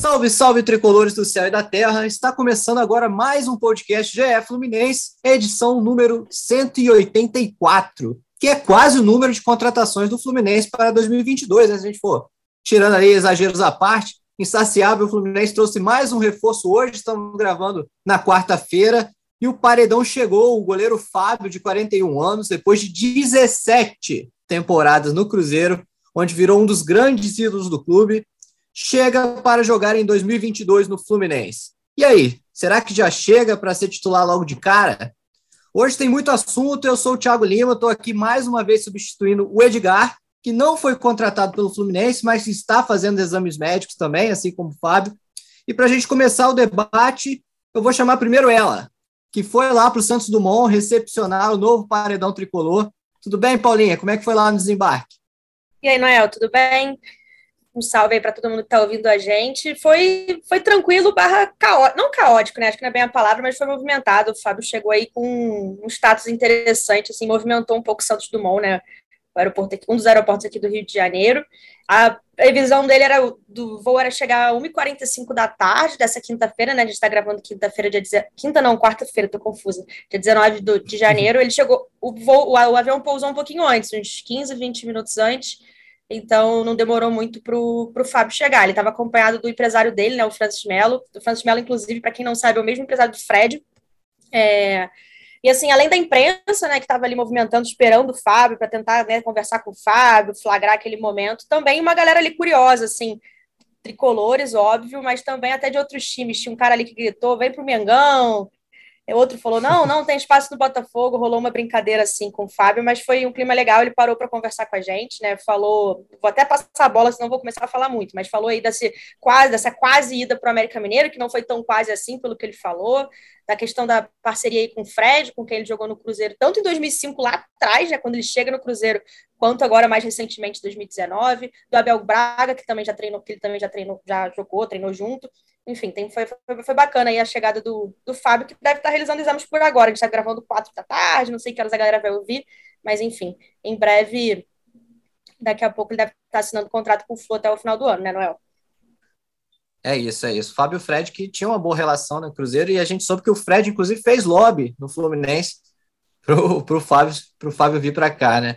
Salve, salve tricolores do céu e da terra! Está começando agora mais um podcast GE Fluminense, edição número 184, que é quase o número de contratações do Fluminense para 2022, né? Se a gente for tirando aí exageros à parte, insaciável, o Fluminense trouxe mais um reforço hoje, estamos gravando na quarta-feira, e o paredão chegou, o goleiro Fábio, de 41 anos, depois de 17 temporadas no Cruzeiro, onde virou um dos grandes ídolos do clube, chega para jogar em 2022 no Fluminense. E aí, será que já chega para ser titular logo de cara? Hoje tem muito assunto, eu sou o Thiago Lima, estou aqui mais uma vez substituindo o Edgar, que não foi contratado pelo Fluminense, mas está fazendo exames médicos também, assim como o Fábio. E para a gente começar o debate, eu vou chamar primeiro ela, que foi lá para o Santos Dumont recepcionar o novo paredão tricolor. Tudo bem, Paulinha? Como é que foi lá no desembarque? E aí, Noel, tudo bem? Um salve aí para todo mundo que está ouvindo a gente. Foi, foi tranquilo, barra caótico, não caótico, né? Acho que não é bem a palavra, mas foi movimentado. O Fábio chegou aí com um status interessante, assim, movimentou um pouco Santos Dumont, né? O aeroporto aqui, um dos aeroportos aqui do Rio de Janeiro. A previsão dele era do voo era chegar às 1h45 da tarde dessa quinta-feira, né? A gente está gravando quinta-feira, dia quinta não, quarta-feira, tô confusa. Dia 19 do, de janeiro. Ele chegou, o, voo, o avião pousou um pouquinho antes, uns 15, 20 minutos antes então não demorou muito para o Fábio chegar. Ele estava acompanhado do empresário dele, né, o Francis Mello. O Francis Mello, inclusive, para quem não sabe, é o mesmo empresário do Fred. É... E assim, além da imprensa, né, que estava ali movimentando, esperando o Fábio para tentar né, conversar com o Fábio, flagrar aquele momento, também uma galera ali curiosa, assim, tricolores, óbvio, mas também até de outros times. Tinha um cara ali que gritou: vem pro Mengão, Outro falou: não, não tem espaço no Botafogo. Rolou uma brincadeira assim com o Fábio, mas foi um clima legal. Ele parou para conversar com a gente, né? Falou, vou até passar a bola, senão vou começar a falar muito, mas falou aí desse, quase, dessa quase ida para o América Mineiro, que não foi tão quase assim, pelo que ele falou, da questão da parceria aí com o Fred, com quem ele jogou no Cruzeiro, tanto em 2005 lá atrás, né, quando ele chega no Cruzeiro, quanto agora mais recentemente 2019, do Abel Braga, que também já treinou, que ele também já treinou, já jogou, treinou junto enfim, tem, foi, foi, foi, bacana aí a chegada do, do Fábio, que deve estar realizando exames por agora. A gente está gravando quatro da tarde, não sei que horas a galera vai ouvir, mas enfim, em breve, daqui a pouco ele deve estar assinando contrato com o Flu até o final do ano, né, Noel? É isso, é isso. Fábio Fred, que tinha uma boa relação no Cruzeiro, e a gente soube que o Fred, inclusive, fez lobby no Fluminense pro, pro, Fábio, pro Fábio vir para cá, né?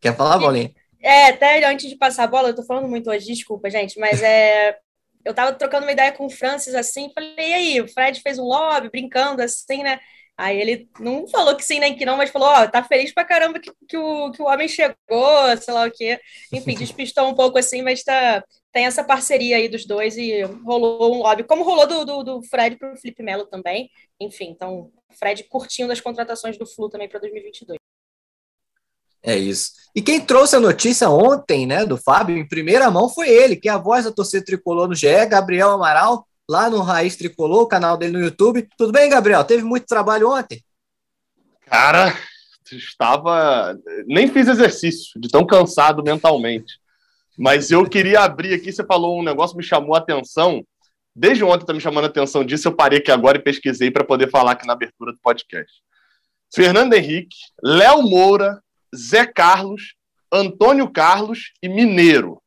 Quer falar, Bolinha? É, até antes de passar a bola, eu tô falando muito hoje, desculpa, gente, mas é eu tava trocando uma ideia com o Francis assim, falei, e aí, o Fred fez um lobby, brincando assim, né? Aí ele não falou que sim nem que não, mas falou, ó, oh, tá feliz pra caramba que, que, o, que o homem chegou, sei lá o quê. Enfim, despistou um pouco assim, mas tá, tem essa parceria aí dos dois e rolou um lobby, como rolou do, do, do Fred pro Felipe Melo também. Enfim, então, Fred curtindo das contratações do Flu também para 2022. É isso. E quem trouxe a notícia ontem, né, do Fábio, em primeira mão, foi ele, que é a voz da torcida tricolor no GE, Gabriel Amaral, lá no Raiz Tricolor, o canal dele no YouTube. Tudo bem, Gabriel? Teve muito trabalho ontem? Cara, estava. Nem fiz exercício, de tão cansado mentalmente. Mas eu queria abrir aqui, você falou um negócio me chamou a atenção. Desde ontem está me chamando a atenção disso, eu parei aqui agora e pesquisei para poder falar aqui na abertura do podcast. Fernando Henrique, Léo Moura, Zé Carlos, Antônio Carlos e Mineiro.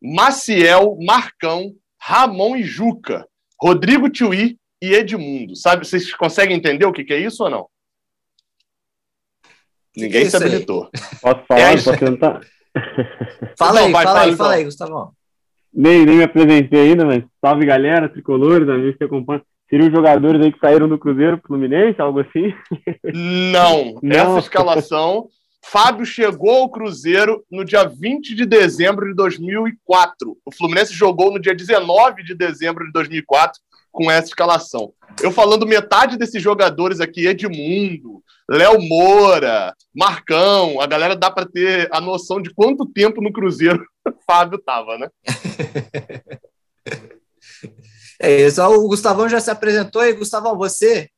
Maciel, Marcão, Ramon e Juca, Rodrigo Tiuí e Edmundo. Sabe, vocês conseguem entender o que, que é isso ou não? Ninguém se habilitou. Posso falar? É Posso tentar? fala aí, vai, fala, aí, fala aí, Gustavo. Nem, nem me apresentei ainda, mas salve galera, tricolores, amigos que acompanham. Seriam jogadores aí que saíram do Cruzeiro Fluminense, algo assim? Não, Não. essa escalação Fábio chegou ao Cruzeiro no dia 20 de dezembro de 2004. O Fluminense jogou no dia 19 de dezembro de 2004 com essa escalação. Eu falando metade desses jogadores aqui, Edmundo, Léo Moura, Marcão, a galera dá para ter a noção de quanto tempo no Cruzeiro o Fábio tava, né? É isso. O Gustavão já se apresentou e Gustavão, você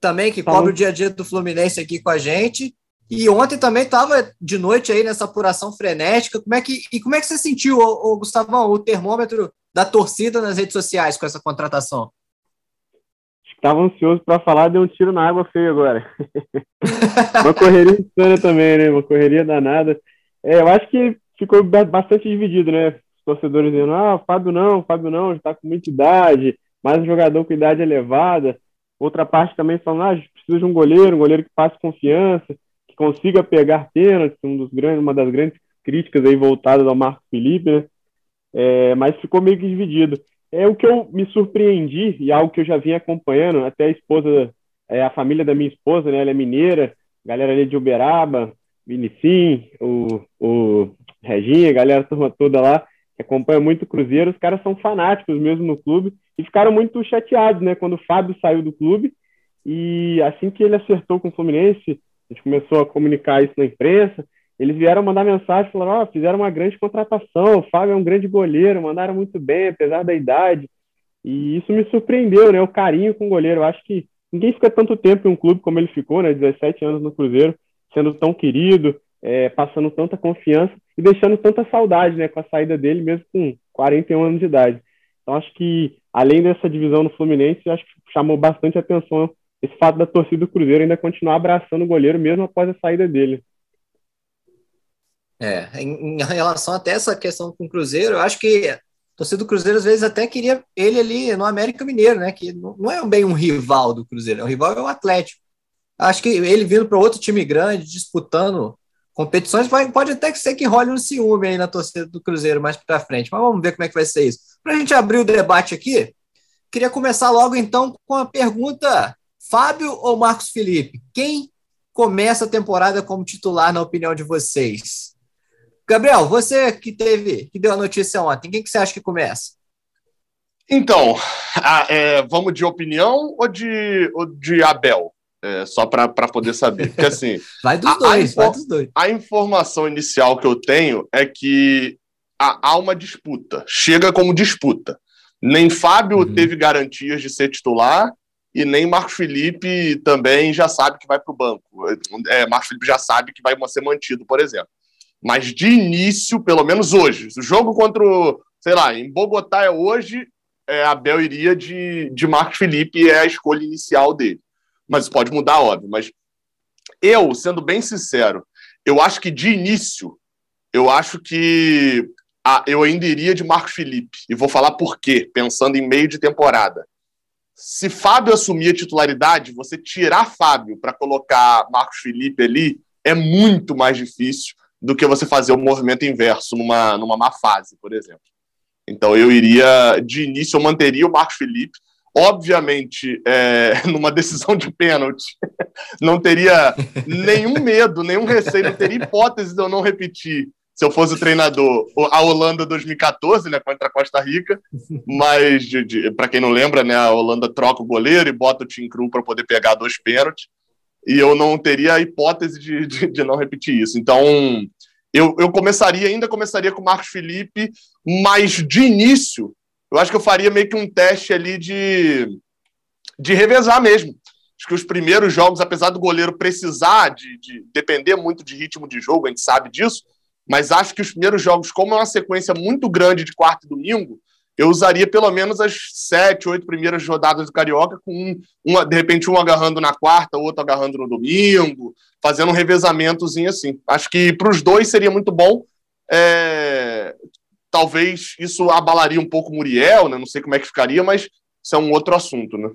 também que cobre o dia a dia do Fluminense aqui com a gente. E ontem também estava de noite aí nessa apuração frenética. Como é que, e como é que você sentiu, ô, ô, Gustavão, o termômetro da torcida nas redes sociais com essa contratação? Estava ansioso para falar, deu um tiro na água feia agora. Uma correria insana também, né? Uma correria danada. É, eu acho que ficou bastante dividido, né? torcedores dizendo, ah, Fábio não, Fábio não, está com muita idade, mais um jogador com idade elevada. Outra parte também falando, ah, precisa de um goleiro, um goleiro que passe confiança, que consiga pegar pênaltis, um dos grandes, uma das grandes críticas aí voltadas ao Marco Felipe, né? É, mas ficou meio que dividido. É o que eu me surpreendi e algo que eu já vinha acompanhando, até a esposa, é, a família da minha esposa, né? Ela é mineira, galera ali de Uberaba, Vinicim, o, o Reginha, galera, turma toda lá, que acompanha muito o Cruzeiro, os caras são fanáticos mesmo no clube e ficaram muito chateados, né? Quando o Fábio saiu do clube e assim que ele acertou com o Fluminense, a gente começou a comunicar isso na imprensa, eles vieram mandar mensagem, falaram, ó, oh, fizeram uma grande contratação, o Fábio é um grande goleiro, mandaram muito bem, apesar da idade, e isso me surpreendeu, né? O carinho com o goleiro, eu acho que ninguém fica tanto tempo em um clube como ele ficou, né? 17 anos no Cruzeiro, sendo tão querido, é, passando tanta confiança e deixando tanta saudade, né, com a saída dele, mesmo com 41 anos de idade. Então, acho que, além dessa divisão no Fluminense, acho que chamou bastante atenção esse fato da torcida do Cruzeiro ainda continuar abraçando o goleiro, mesmo após a saída dele. É, em, em relação até essa questão com o Cruzeiro, eu acho que torcida do Cruzeiro às vezes até queria ele ali no América Mineiro, né? Que não é bem um rival do Cruzeiro, o rival é o Atlético. Acho que ele vindo para outro time grande, disputando competições, vai, pode até ser que role um ciúme aí na torcida do Cruzeiro mais para frente, mas vamos ver como é que vai ser isso. Para a gente abrir o debate aqui, queria começar logo então com a pergunta: Fábio ou Marcos Felipe? Quem começa a temporada como titular, na opinião de vocês? Gabriel, você que teve, que deu a notícia ontem, quem que você acha que começa? Então, a, é, vamos de opinião ou de, ou de Abel? É, só para poder saber. Porque assim. vai dos dois, a, vai dos dois. A informação inicial que eu tenho é que há, há uma disputa. Chega como disputa. Nem Fábio uhum. teve garantias de ser titular e nem Marcos Felipe também já sabe que vai para o banco. É, Marcos Felipe já sabe que vai ser mantido, por exemplo. Mas de início, pelo menos hoje, o jogo contra o, sei lá, em Bogotá é hoje, é, Abel iria de, de Marcos Felipe é a escolha inicial dele mas pode mudar, óbvio. Mas eu, sendo bem sincero, eu acho que de início, eu acho que a, eu ainda iria de Marcos Felipe. E vou falar por quê, pensando em meio de temporada. Se Fábio assumir a titularidade, você tirar Fábio para colocar Marcos Felipe ali é muito mais difícil do que você fazer o movimento inverso numa, numa má fase, por exemplo. Então eu iria, de início, eu manteria o Marcos Felipe, obviamente, é, numa decisão de pênalti, não teria nenhum medo, nenhum receio, não teria hipótese de eu não repetir. Se eu fosse o treinador, a Holanda 2014, né, contra a Costa Rica, mas, para quem não lembra, né, a Holanda troca o goleiro e bota o Tim Cru para poder pegar dois pênaltis, e eu não teria a hipótese de, de, de não repetir isso. Então, eu, eu começaria, ainda começaria com o Marcos Felipe, mas de início, eu acho que eu faria meio que um teste ali de, de revezar mesmo. Acho que os primeiros jogos, apesar do goleiro precisar de, de depender muito de ritmo de jogo, a gente sabe disso, mas acho que os primeiros jogos, como é uma sequência muito grande de quarto e domingo, eu usaria pelo menos as sete, oito primeiras rodadas do Carioca, com um, uma, de repente um agarrando na quarta, outro agarrando no domingo, fazendo um revezamentozinho assim. Acho que para os dois seria muito bom. É, Talvez isso abalaria um pouco o Muriel, né? Não sei como é que ficaria, mas isso é um outro assunto, né?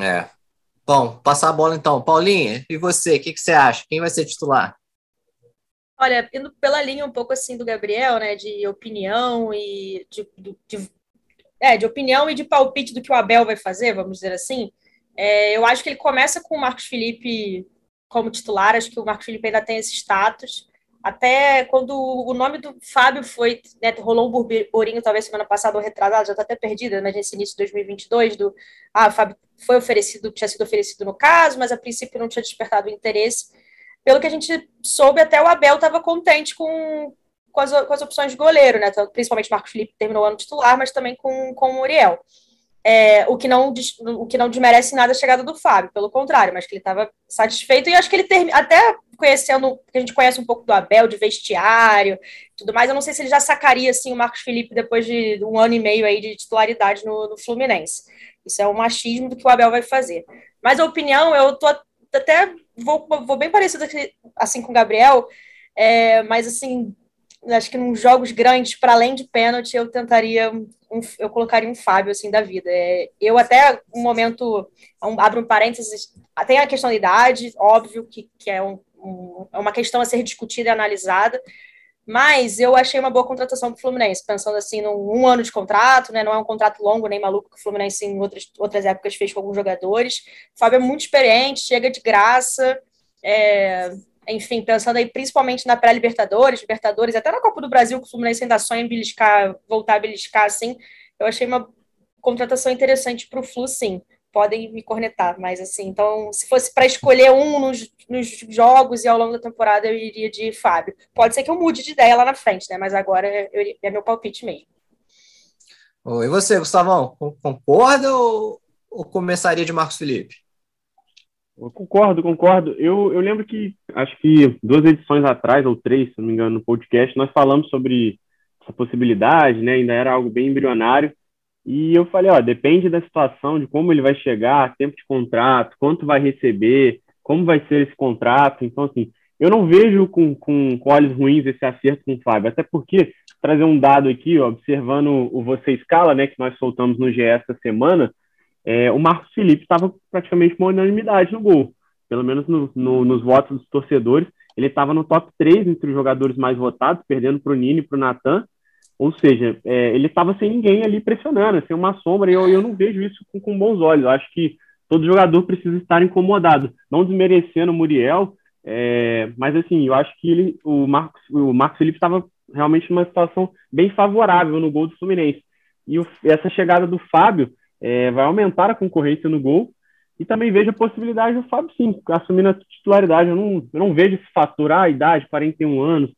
É. Bom, passar a bola então. Paulinha, e você? O que, que você acha? Quem vai ser titular? Olha, indo pela linha um pouco assim do Gabriel, né, de opinião e de, de, é, de opinião e de palpite do que o Abel vai fazer, vamos dizer assim, é, eu acho que ele começa com o Marcos Felipe como titular, acho que o Marcos Felipe ainda tem esse status, até quando o nome do Fábio foi, né, rolou um burburinho, talvez semana passada ou retrasada, já está até perdida, né, nesse início de 2022, do, ah, Fábio foi oferecido, tinha sido oferecido no caso, mas a princípio não tinha despertado interesse. Pelo que a gente soube, até o Abel estava contente com, com, as, com as opções de goleiro, né, principalmente Marcos Felipe terminou o ano titular, mas também com, com o Muriel. É, o, que não, o que não desmerece nada a chegada do Fábio, pelo contrário, mas que ele estava satisfeito e acho que ele termina, até conhecendo, a gente conhece um pouco do Abel, de vestiário, tudo mais, eu não sei se ele já sacaria assim o Marcos Felipe depois de um ano e meio aí de titularidade no, no Fluminense. Isso é um machismo do que o Abel vai fazer. Mas a opinião, eu tô até vou, vou bem parecido assim com o Gabriel, é, mas assim acho que nos jogos grandes, para além de pênalti, eu tentaria, um, eu colocaria um Fábio, assim, da vida. É, eu até, um momento, um, abro um parênteses, tem a questão da idade, óbvio que, que é um, um, é uma questão a ser discutida e analisada, mas eu achei uma boa contratação para o Fluminense, pensando assim, num um ano de contrato, né? Não é um contrato longo nem maluco que o Fluminense em outras, outras épocas fez com alguns jogadores. O Fábio é muito experiente, chega de graça. É, enfim, pensando aí principalmente na pré-Libertadores, Libertadores, até na Copa do Brasil, que o Fluminense ainda sonha em beliscar, voltar a beliscar, assim, eu achei uma contratação interessante para o Flu, sim podem me cornetar, mas assim, então, se fosse para escolher um nos, nos, jogos e ao longo da temporada, eu iria de Fábio. Pode ser que eu mude de ideia lá na frente, né? Mas agora eu, é meu palpite mesmo. E você, Gustavão, concorda ou, ou começaria de Marcos Felipe? Eu concordo, concordo. Eu, eu lembro que, acho que duas edições atrás, ou três, se não me engano, no podcast, nós falamos sobre essa possibilidade, né? Ainda era algo bem embrionário. E eu falei, ó, depende da situação, de como ele vai chegar, tempo de contrato, quanto vai receber, como vai ser esse contrato. Então, assim, eu não vejo com, com, com olhos ruins esse acerto com o Fábio, até porque, trazer um dado aqui, ó, observando o Você Escala, né, que nós soltamos no GE essa semana, é, o Marcos Felipe estava praticamente uma unanimidade no gol, pelo menos no, no, nos votos dos torcedores. Ele estava no top 3 entre os jogadores mais votados, perdendo para o Nini e para o Natan. Ou seja, é, ele estava sem ninguém ali pressionando, sem uma sombra, e eu, eu não vejo isso com, com bons olhos. Eu acho que todo jogador precisa estar incomodado, não desmerecendo o Muriel, é, mas assim, eu acho que ele, o, Marcos, o Marcos Felipe estava realmente numa situação bem favorável no gol do Fluminense. E o, essa chegada do Fábio é, vai aumentar a concorrência no gol, e também vejo a possibilidade do Fábio, sim, assumindo a titularidade. Eu não, eu não vejo esse fator, ah, a idade, 41 anos,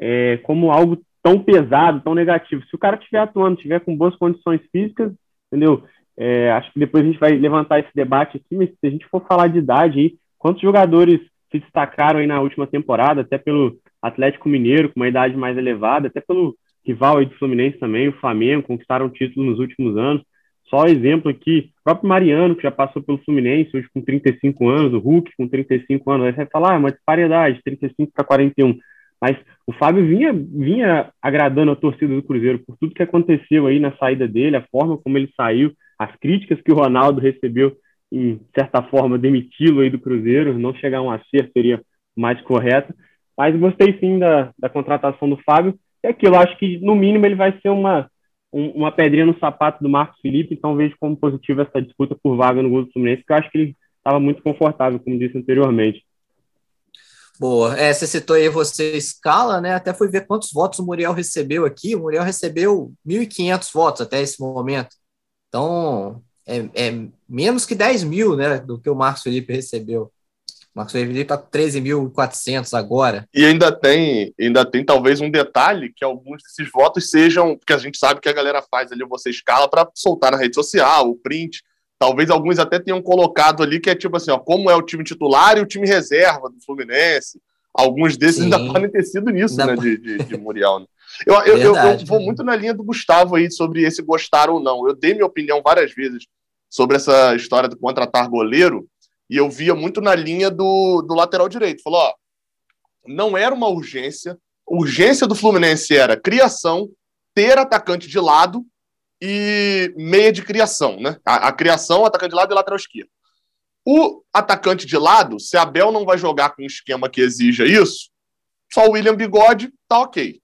é, como algo tão pesado, tão negativo. Se o cara estiver atuando, estiver com boas condições físicas, entendeu? É, acho que depois a gente vai levantar esse debate aqui, mas se a gente for falar de idade aí, quantos jogadores se destacaram aí na última temporada, até pelo Atlético Mineiro, com uma idade mais elevada, até pelo rival aí do Fluminense também, o Flamengo, conquistaram títulos nos últimos anos. Só exemplo aqui, o próprio Mariano, que já passou pelo Fluminense, hoje com 35 anos, o Hulk com 35 anos, aí você vai falar, ah, uma disparidade, 35 para 41. Mas o Fábio vinha, vinha agradando a torcida do Cruzeiro por tudo que aconteceu aí na saída dele, a forma como ele saiu, as críticas que o Ronaldo recebeu e, de certa forma, demiti-lo aí do Cruzeiro, não chegar a um acerto seria mais correto. Mas gostei sim da, da contratação do Fábio. É aquilo, acho que no mínimo ele vai ser uma, um, uma pedrinha no sapato do Marcos Felipe, então vejo como positivo essa disputa por vaga no gol do Fluminense, porque eu acho que ele estava muito confortável, como disse anteriormente. Boa. É, você citou aí você escala, né? Até fui ver quantos votos o Muriel recebeu aqui. O Muriel recebeu 1.500 votos até esse momento. Então, é, é, menos que 10 mil, né? Do que o Marcos Felipe recebeu. O Marcos Felipe está com 13.400 agora. E ainda tem, ainda tem talvez um detalhe que alguns desses votos sejam, porque a gente sabe que a galera faz ali, você escala para soltar na rede social, o print. Talvez alguns até tenham colocado ali que é tipo assim, ó, como é o time titular e o time reserva do Fluminense. Alguns desses Sim. ainda podem ter sido nisso, né, de, de, de Muriel. Né? Eu, eu, Verdade, eu, vou muito na linha do Gustavo aí sobre esse gostar ou não. Eu dei minha opinião várias vezes sobre essa história do contratar goleiro e eu via muito na linha do, do lateral direito. Falou, ó, não era uma urgência. Urgência do Fluminense era criação, ter atacante de lado e meia de criação, né? A, a criação, atacante de lado e lateral esquerdo. O atacante de lado, se Abel não vai jogar com um esquema que exija isso, só o William Bigode tá ok.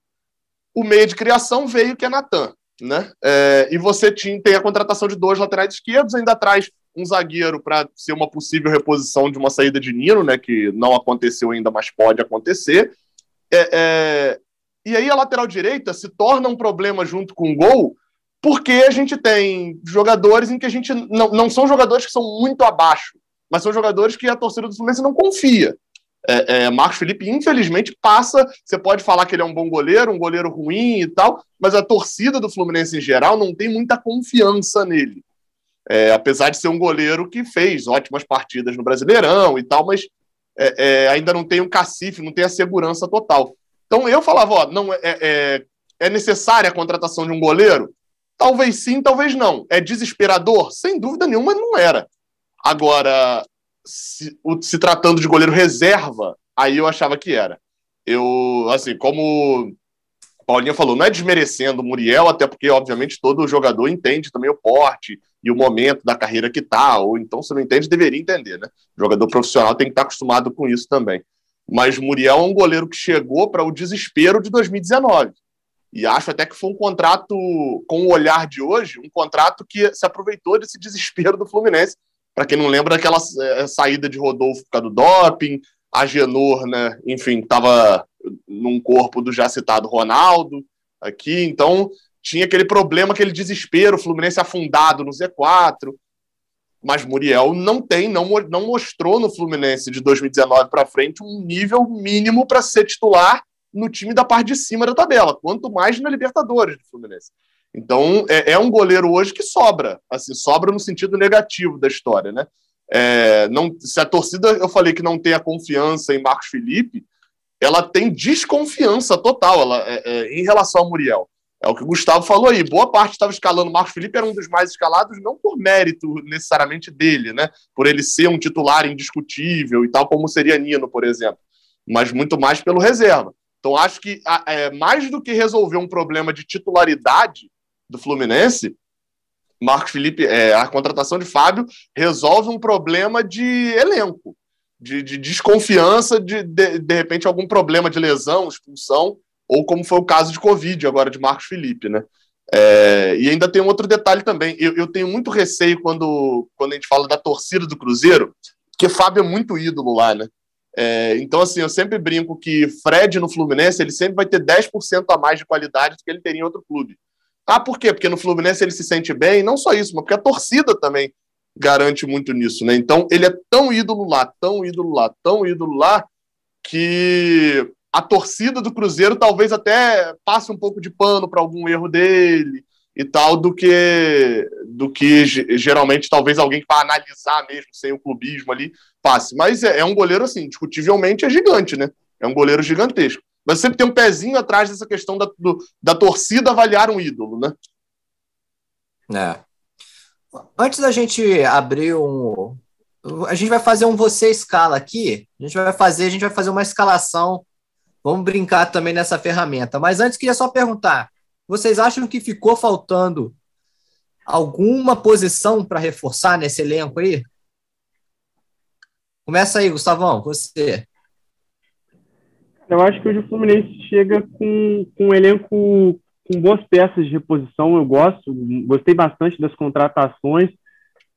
O meia de criação veio que é Natan, né? É, e você tinha, tem a contratação de dois laterais esquerdos, ainda traz um zagueiro para ser uma possível reposição de uma saída de Nino, né? Que não aconteceu ainda, mas pode acontecer. É, é, e aí a lateral direita se torna um problema junto com o gol, porque a gente tem jogadores em que a gente não, não são jogadores que são muito abaixo, mas são jogadores que a torcida do Fluminense não confia. É, é, Marcos Felipe, infelizmente, passa. Você pode falar que ele é um bom goleiro, um goleiro ruim e tal, mas a torcida do Fluminense em geral não tem muita confiança nele. É, apesar de ser um goleiro que fez ótimas partidas no Brasileirão e tal, mas é, é, ainda não tem um cacife, não tem a segurança total. Então eu falava: ó, não, é, é, é necessária a contratação de um goleiro? Talvez sim, talvez não. É desesperador? Sem dúvida nenhuma, não era. Agora, se, se tratando de goleiro reserva, aí eu achava que era. Eu, assim, como Paulinha falou, não é desmerecendo o Muriel, até porque, obviamente, todo jogador entende também o porte e o momento da carreira que tá, ou então, se não entende, deveria entender, né? O jogador profissional tem que estar acostumado com isso também. Mas Muriel é um goleiro que chegou para o desespero de 2019. E acho até que foi um contrato, com o olhar de hoje, um contrato que se aproveitou desse desespero do Fluminense. Para quem não lembra, aquela é, saída de Rodolfo por causa do doping, a Genor, né, enfim, estava num corpo do já citado Ronaldo aqui, então tinha aquele problema, aquele desespero, o Fluminense afundado no Z4, mas Muriel não tem, não, não mostrou no Fluminense de 2019 para frente um nível mínimo para ser titular no time da parte de cima da tabela, quanto mais na Libertadores do Fluminense. Então é, é um goleiro hoje que sobra, assim, sobra no sentido negativo da história, né? É, não, se a torcida, eu falei que não tem a confiança em Marcos Felipe, ela tem desconfiança total ela, é, é, em relação ao Muriel. É o que o Gustavo falou aí. Boa parte estava escalando. Marcos Felipe era um dos mais escalados, não por mérito necessariamente dele, né? Por ele ser um titular indiscutível e tal, como seria Nino, por exemplo. Mas muito mais pelo reserva. Então, acho que é, mais do que resolver um problema de titularidade do Fluminense, Marcos Felipe, é, a contratação de Fábio resolve um problema de elenco, de, de desconfiança, de, de, de repente algum problema de lesão, expulsão, ou como foi o caso de Covid agora de Marcos Felipe, né? É, e ainda tem um outro detalhe também. Eu, eu, tenho muito receio quando, quando a gente fala da torcida do Cruzeiro, porque Fábio é muito ídolo lá, né? É, então, assim, eu sempre brinco que Fred no Fluminense ele sempre vai ter 10% a mais de qualidade do que ele teria em outro clube. Ah, por quê? Porque no Fluminense ele se sente bem, não só isso, mas porque a torcida também garante muito nisso, né? Então ele é tão ídolo lá, tão ídolo lá, tão ídolo lá, que a torcida do Cruzeiro talvez até passe um pouco de pano para algum erro dele e tal, do que do que geralmente talvez alguém vai analisar mesmo, sem o clubismo ali, passe. Mas é, é um goleiro, assim, discutivelmente é gigante, né? É um goleiro gigantesco. Mas sempre tem um pezinho atrás dessa questão da, do, da torcida avaliar um ídolo, né? É. Antes da gente abrir um. A gente vai fazer um você escala aqui. A gente vai fazer, a gente vai fazer uma escalação. Vamos brincar também nessa ferramenta. Mas antes, queria só perguntar: vocês acham que ficou faltando alguma posição para reforçar nesse elenco aí? Começa aí, Gustavão, você. Eu acho que hoje o Fluminense chega com, com um elenco com boas peças de reposição. Eu gosto, gostei bastante das contratações.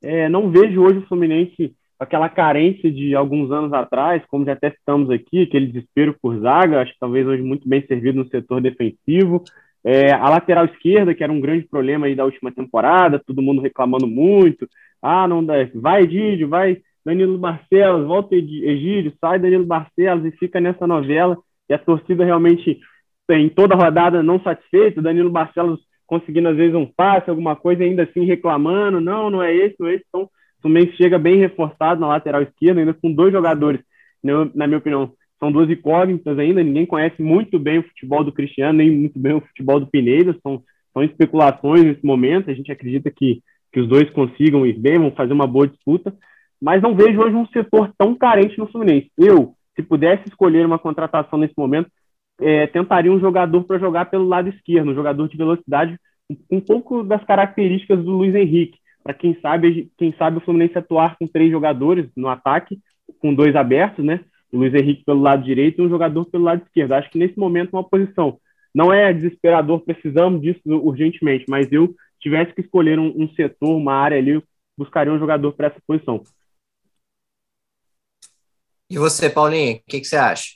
É, não vejo hoje o Fluminense aquela carência de alguns anos atrás, como já até citamos aqui, aquele desespero por zaga, acho que talvez hoje muito bem servido no setor defensivo. É, a lateral esquerda, que era um grande problema aí da última temporada, todo mundo reclamando muito. Ah, não dá, vai Egídio, vai Danilo Barcelos, volta Egídio, sai Danilo Barcelos e fica nessa novela. E a torcida realmente em toda rodada não satisfeita, Danilo Barcelos conseguindo às vezes um passe, alguma coisa, ainda assim reclamando, não, não é esse, não é esse. Então, o Fluminense chega bem reforçado na lateral esquerda, ainda com dois jogadores, na minha opinião, são duas incógnitas ainda, ninguém conhece muito bem o futebol do Cristiano, nem muito bem o futebol do Pineda, são, são especulações nesse momento, a gente acredita que, que os dois consigam ir bem, vão fazer uma boa disputa, mas não vejo hoje um setor tão carente no Fluminense. Eu, se pudesse escolher uma contratação nesse momento, é, tentaria um jogador para jogar pelo lado esquerdo, um jogador de velocidade, um, pouco das características do Luiz Henrique. Para quem sabe, quem sabe o Fluminense atuar com três jogadores no ataque, com dois abertos, né? O Luiz Henrique pelo lado direito e um jogador pelo lado esquerdo. Acho que nesse momento uma posição não é desesperador, precisamos disso urgentemente, mas eu tivesse que escolher um, um setor, uma área ali, buscaria um jogador para essa posição. E você, Paulinho, o que, que, você acha?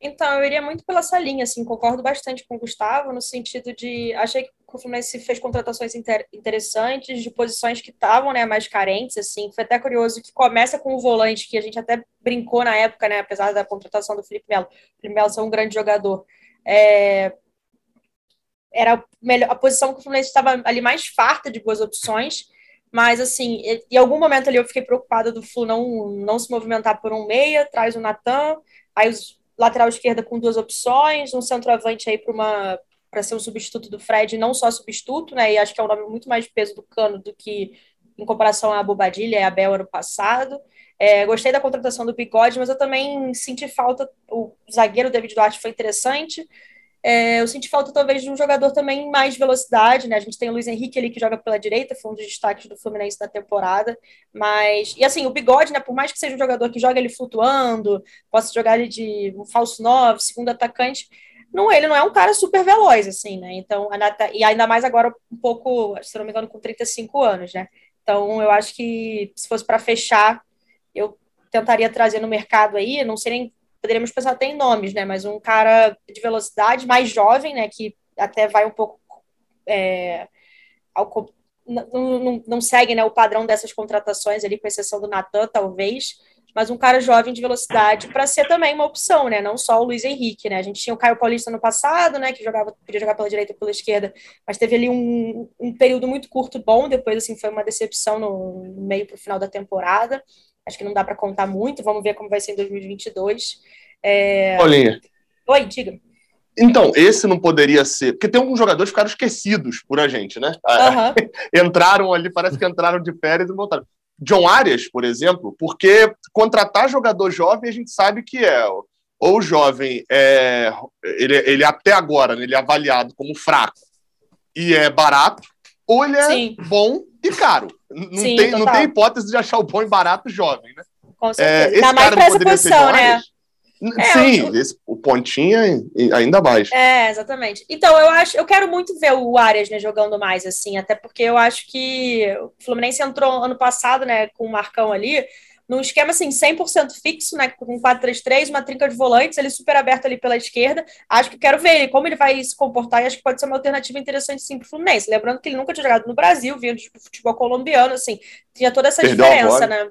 Então, eu iria muito pela essa linha, assim, concordo bastante com o Gustavo, no sentido de, achei que o Fluminense fez contratações inter interessantes, de posições que estavam, né, mais carentes, assim, foi até curioso que começa com o volante, que a gente até brincou na época, né, apesar da contratação do Felipe Melo, o Felipe Melo ser um grande jogador, é... era melhor, a posição que o Fluminense estava ali mais farta de boas opções, mas, assim, em algum momento ali eu fiquei preocupada do Flu não, não se movimentar por um meia, traz o Natan, aí os lateral esquerda com duas opções, um centroavante aí para uma para ser um substituto do Fred, não só substituto, né? E acho que é um nome muito mais de peso do Cano do que em comparação à Bobadilha e a Bel ano passado. É, gostei da contratação do Bigode, mas eu também senti falta. O zagueiro David Duarte foi interessante. É, eu senti falta, talvez, de um jogador também mais velocidade, né? A gente tem o Luiz Henrique ali que joga pela direita, foi um dos destaques do Fluminense da temporada. Mas. E assim, o bigode, né? Por mais que seja um jogador que joga ele flutuando, possa jogar ele de um falso 9, segundo atacante, não, ele não é um cara super veloz, assim, né? Então, Nata... e ainda mais agora um pouco, se não me engano, com 35 anos, né? Então, eu acho que se fosse para fechar, eu tentaria trazer no mercado aí, não sei nem poderíamos pensar até em nomes, né? Mas um cara de velocidade mais jovem, né? Que até vai um pouco é, ao, não, não, não, segue né, o padrão dessas contratações ali, com exceção do Natan, talvez, mas um cara jovem de velocidade para ser também uma opção, né? Não só o Luiz Henrique, né? A gente tinha o Caio Paulista no passado, né? Que jogava, podia jogar pela direita ou pela esquerda, mas teve ali um, um período muito curto bom, depois assim foi uma decepção no, no meio para o final da temporada. Acho que não dá para contar muito, vamos ver como vai ser em 2022. É... Paulinha. Oi, diga. Então, esse não poderia ser. Porque tem alguns jogadores que ficaram esquecidos por a gente, né? Uhum. entraram ali, parece que entraram de férias e voltaram. John Arias, por exemplo, porque contratar jogador jovem a gente sabe que é. Ou o jovem é. Ele, ele até agora, né, ele é avaliado como fraco e é barato, ou ele é Sim. bom e caro. Não, Sim, tem, não tem hipótese de achar o bom e barato jovem, né? Com certeza. É, Ainda mais para essa posição, né? É, Sim, eu... esse, o pontinho ainda mais. É, exatamente. Então, eu acho, eu quero muito ver o Arias né, jogando mais, assim, até porque eu acho que o Fluminense entrou ano passado, né, com o Marcão ali, num esquema assim, 100% fixo, né? Com 4-3-3, uma trinca de volantes, ele super aberto ali pela esquerda. Acho que quero ver ele, como ele vai se comportar, e acho que pode ser uma alternativa interessante sim para o Fluminense. Lembrando que ele nunca tinha jogado no Brasil, vindo de futebol colombiano, assim, tinha toda essa Perdeu diferença, né?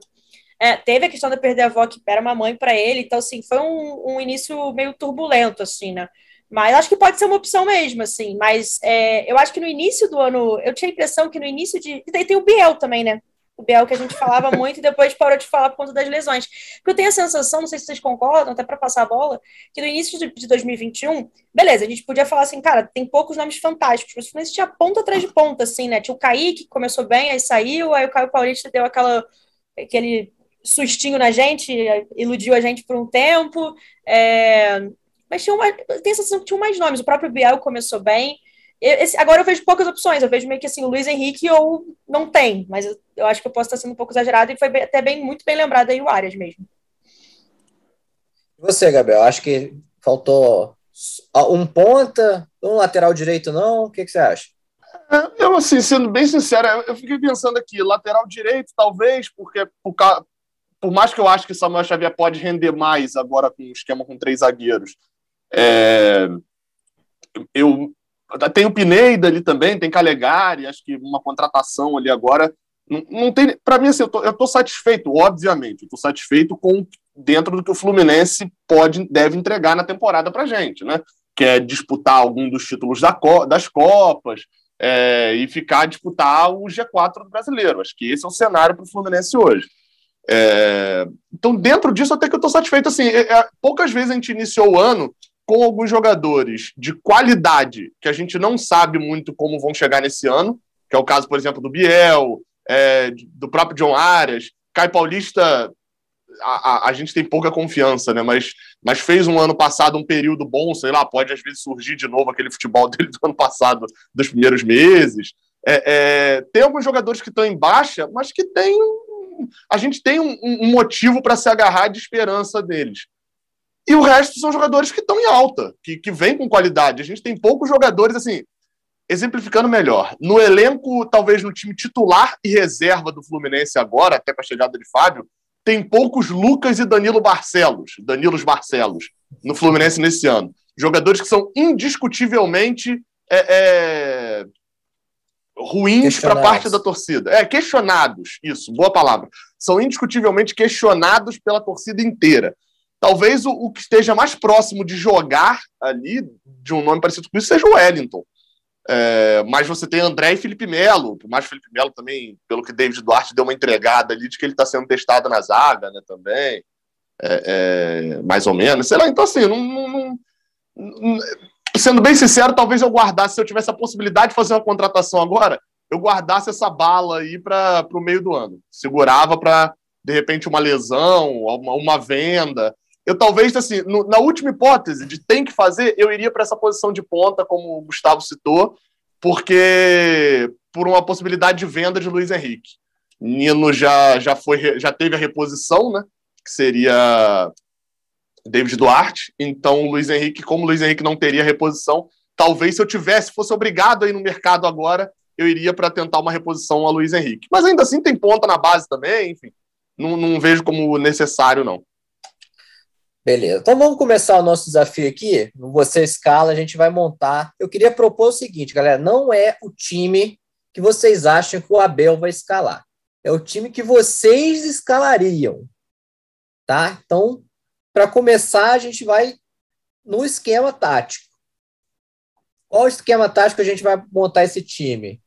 É, teve a questão de perder a avó que era uma mãe para ele, então assim, foi um, um, início meio turbulento, assim, né? Mas acho que pode ser uma opção mesmo, assim. Mas é, eu acho que no início do ano, eu tinha a impressão que no inío de. E daí tem o Biel também, né? o Biel que a gente falava muito e depois parou de falar por conta das lesões. Porque eu tenho a sensação, não sei se vocês concordam, até para passar a bola, que no início de, de 2021, beleza, a gente podia falar assim, cara, tem poucos nomes fantásticos, mas o Fluminense tinha ponta atrás de ponta, assim, né? Tinha o Kaique, que começou bem, aí saiu, aí o Caio Paulista deu aquela, aquele sustinho na gente, iludiu a gente por um tempo, é... mas tinha uma, tem a sensação que tinha mais nomes, o próprio Biel começou bem, esse, agora eu vejo poucas opções, eu vejo meio que assim, o Luiz Henrique ou não tem, mas eu, eu acho que eu posso estar sendo um pouco exagerado e foi bem, até bem, muito bem lembrado aí o Arias mesmo. E você, Gabriel? Acho que faltou um ponta, um lateral direito, não? O que, que você acha? É, eu, assim, sendo bem sincero, eu fiquei pensando aqui, lateral direito, talvez, porque por, por mais que eu acho que Samuel Xavier pode render mais agora com o esquema com três zagueiros, é, eu tem o Pineda ali também, tem Calegari, acho que uma contratação ali agora. Não, não tem. Para mim, assim, eu tô, eu tô satisfeito, obviamente. Eu tô satisfeito com dentro do que o Fluminense pode, deve entregar na temporada pra gente, né? Que é disputar algum dos títulos da, das Copas é, e ficar a disputar o G4 do brasileiro. Acho que esse é o cenário para o Fluminense hoje. É, então, dentro disso, até que eu estou satisfeito. Assim, é, é, poucas vezes a gente iniciou o ano com alguns jogadores de qualidade que a gente não sabe muito como vão chegar nesse ano, que é o caso, por exemplo, do Biel, é, do próprio John Arias. Caio Paulista, a, a, a, gente tem pouca confiança, né? Mas, mas fez um ano passado um período bom, sei lá, pode às vezes surgir de novo aquele futebol dele do ano passado, dos primeiros meses. É, é, tem alguns jogadores que estão em baixa, mas que tem. A gente tem um, um motivo para se agarrar de esperança deles. E o resto são jogadores que estão em alta, que, que vêm com qualidade. A gente tem poucos jogadores, assim, exemplificando melhor. No elenco, talvez no time titular e reserva do Fluminense agora, até com a chegada de Fábio, tem poucos Lucas e Danilo Barcelos, Danilos Barcelos, no Fluminense nesse ano. Jogadores que são indiscutivelmente é, é, ruins para parte da torcida. É, questionados, isso, boa palavra. São indiscutivelmente questionados pela torcida inteira. Talvez o, o, que esteja mais próximo de jogar ali, de um nome parecido com isso, seja o Wellington. É, mas você tem André e Felipe Melo, por mais Felipe Melo também, pelo que David Duarte deu uma entregada ali, de que ele está sendo testado na zaga, né, também, é, é, mais ou menos, sei lá, então assim, não, não, não, sendo bem sincero, talvez eu guardasse, se eu tivesse a possibilidade de fazer uma contratação agora, eu guardasse essa bala aí para o meio do ano, segurava para, de repente, uma lesão, uma, uma venda, eu talvez, assim, no, na última hipótese de tem que fazer, eu iria para essa posição de ponta, como o Gustavo citou, porque por uma possibilidade de venda de Luiz Henrique. Nino já, já, foi, já teve a reposição, né? Que seria David Duarte. Então, o Luiz Henrique, como o Luiz Henrique não teria reposição, talvez se eu tivesse, fosse obrigado a ir no mercado agora, eu iria para tentar uma reposição a Luiz Henrique. Mas ainda assim tem ponta na base também, enfim. Não, não vejo como necessário, não. Beleza. Então vamos começar o nosso desafio aqui. Você escala, a gente vai montar. Eu queria propor o seguinte, galera: não é o time que vocês acham que o Abel vai escalar. É o time que vocês escalariam. Tá? Então, para começar, a gente vai no esquema tático. Qual esquema tático a gente vai montar esse time?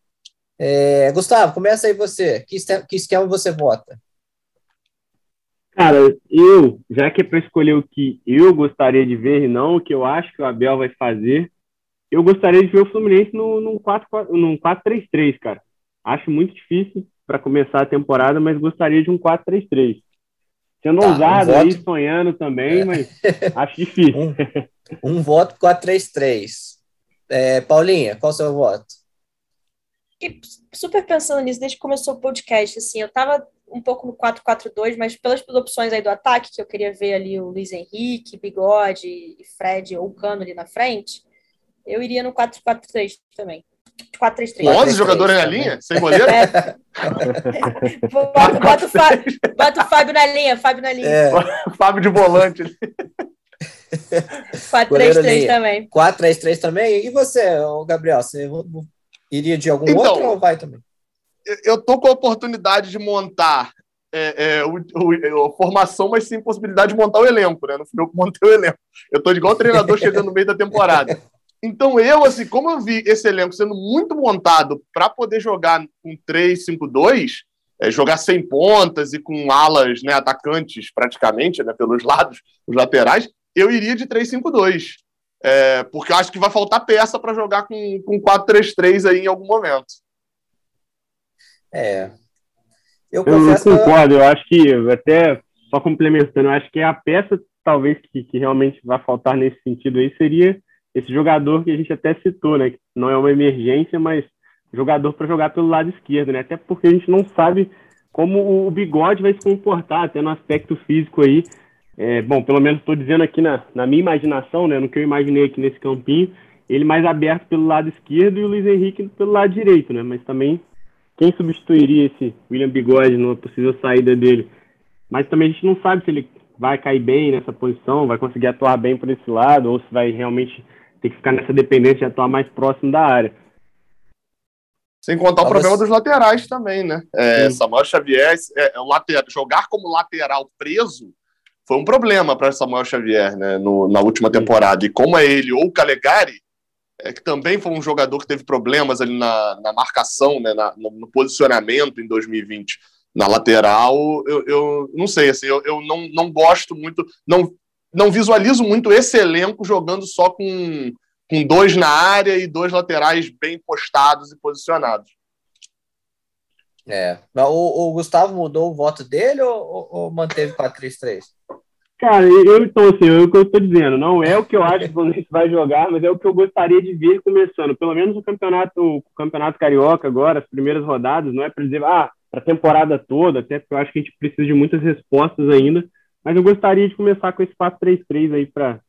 É, Gustavo, começa aí você. Que, que esquema você vota? Cara, eu, já que é para escolher o que eu gostaria de ver e não o que eu acho que o Abel vai fazer, eu gostaria de ver o Fluminense no, num 4-3-3, cara. Acho muito difícil para começar a temporada, mas gostaria de um 4-3-3. Sendo tá, ousado um aí, sonhando também, é. mas acho difícil. Um, um voto 4-3-3. É, Paulinha, qual o seu voto? E super pensando nisso desde que começou o podcast, assim, eu tava um pouco no 4-4-2, mas pelas opções aí do ataque, que eu queria ver ali o Luiz Henrique, Bigode e Fred ou Cano ali na frente, eu iria no 4-4-3 também. 4-3-3. 11 jogadores na linha? Sem goleiro? É. bota, bota, o Fábio, bota o Fábio na linha, Fábio na linha. É. Fábio de volante. 4-3-3 também. 4-3-3 também? E você, Gabriel, você iria de algum então, outro ou vai também? eu tô com a oportunidade de montar é, é, o, o, a formação, mas sim possibilidade de montar o elenco, né? Não fui eu que montei o elenco. Eu tô igual treinador chegando no meio da temporada. Então, eu, assim, como eu vi esse elenco sendo muito montado para poder jogar com 3-5-2, é, jogar sem pontas e com alas né, atacantes praticamente, né, pelos lados, os laterais, eu iria de 3-5-2. É, porque eu acho que vai faltar peça para jogar com, com 4-3-3 aí em algum momento. É. Eu, eu concordo, eu acho que, até só complementando, eu acho que a peça, talvez, que, que realmente vai faltar nesse sentido aí seria esse jogador que a gente até citou, né? Que não é uma emergência, mas jogador para jogar pelo lado esquerdo, né? Até porque a gente não sabe como o bigode vai se comportar, até no aspecto físico aí. É, bom, pelo menos estou dizendo aqui na, na minha imaginação, né? No que eu imaginei aqui nesse campinho, ele mais aberto pelo lado esquerdo e o Luiz Henrique pelo lado direito, né? Mas também quem substituiria esse William Bigode numa possível saída dele. Mas também a gente não sabe se ele vai cair bem nessa posição, vai conseguir atuar bem por esse lado, ou se vai realmente ter que ficar nessa dependência de atuar mais próximo da área. Sem contar o problema dos laterais também, né? É, Samuel Xavier, é, é, o lateral, jogar como lateral preso foi um problema para Samuel Xavier né, no, na última temporada. E como é ele ou o Calegari, é, que também foi um jogador que teve problemas ali na, na marcação, né, na, no, no, posicionamento em 2020 na lateral, eu, eu não sei, assim, eu, eu não, não gosto muito, não, não visualizo muito esse elenco jogando só com, com dois na área e dois laterais bem postados e posicionados. É. O, o Gustavo mudou o voto dele ou, ou manteve 4-3-3? Cara, eu então, assim, é o que eu estou dizendo, não é o que eu acho que a gente vai jogar, mas é o que eu gostaria de ver começando. Pelo menos o campeonato, o campeonato carioca agora, as primeiras rodadas, não é para dizer, ah, para a temporada toda, até porque eu acho que a gente precisa de muitas respostas ainda, mas eu gostaria de começar com esse 4-3-3 aí para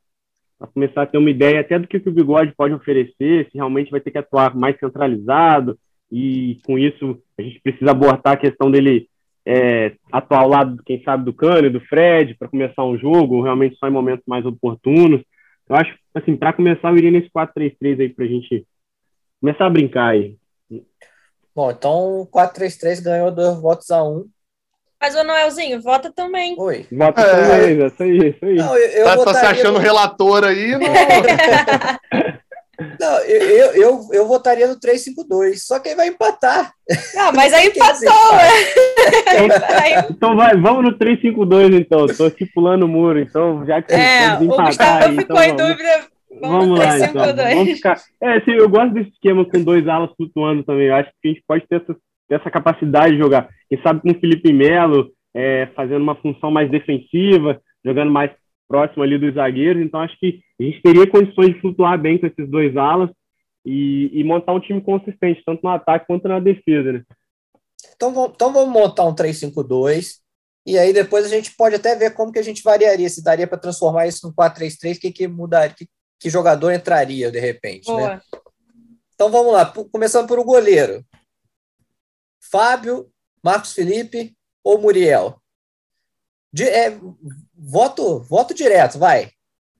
começar a ter uma ideia até do que, que o Bigode pode oferecer, se realmente vai ter que atuar mais centralizado, e com isso a gente precisa abortar a questão dele é, atuar ao lado, quem sabe, do Cano, do Fred, para começar um jogo, realmente só em momentos mais oportunos. Eu acho, assim, para começar, eu iria nesse 4-3-3 aí para a gente começar a brincar aí. Bom, então 4-3-3 ganhou dois votos a um. Mas o Noelzinho, vota também. Oi. Vota é. também, isso aí, isso aí. Não, eu, eu tá, tá se achando relator aí, não. Não, eu, eu, eu votaria no 3-5-2, só que aí vai empatar. Não, mas aí empatou, né? Então vai, vamos no 3-5-2 então. Tô estipulando o muro, então, já que é, o Gustavo aí, ficou então, em dúvida. Vamos, vamos lá, então. Vamos ficar... É, sim, eu gosto desse esquema com dois alas flutuando também. Eu acho que a gente pode ter essa, ter essa capacidade de jogar. Quem sabe com o Felipe Melo, é, fazendo uma função mais defensiva, jogando mais próximo ali dos zagueiros, então acho que a gente teria condições de flutuar bem com esses dois alas e, e montar um time consistente, tanto no ataque quanto na defesa, né? Então, então vamos montar um 3-5-2 e aí depois a gente pode até ver como que a gente variaria, se daria para transformar isso no 4-3-3, que que mudaria, que, que jogador entraria de repente, né? Boa. né? Então vamos lá, começando por o goleiro. Fábio, Marcos Felipe ou Muriel? De, é, voto, voto direto, vai.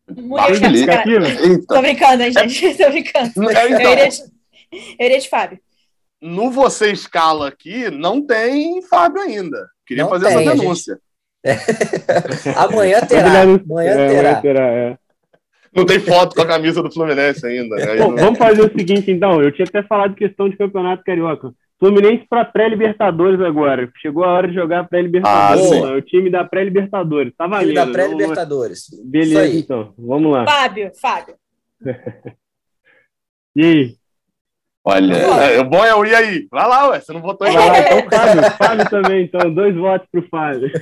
Marcos Felipe. Tô brincando, hein, gente? Tô brincando. É, então, eu, iria de, eu iria de Fábio. No Você Escala aqui, não tem Fábio ainda. Queria Não fazer tem, essa denúncia. Amanhã terá. Amanhã É, terá. amanhã terá, é. Não tem foto com a camisa do Fluminense ainda. Né? Bom, não- vamos fazer o seguinte, então. Eu tinha até falado questão de campeonato carioca. Fluminense para pré-Libertadores agora. Chegou a hora de jogar pré-Libertadores. Ah, mano. o time da pré-Libertadores. Tá Time valendo. da não- pré-Libertadores. Isso Beleza, aí. então. Vamos lá. Fábio, Fábio. E aí? Olha, é, o bom é o e aí? Vai lá, ué. Você não votou em Vai lá, nada. então, Fábio. Fábio também, então. Dois votos pro Fábio.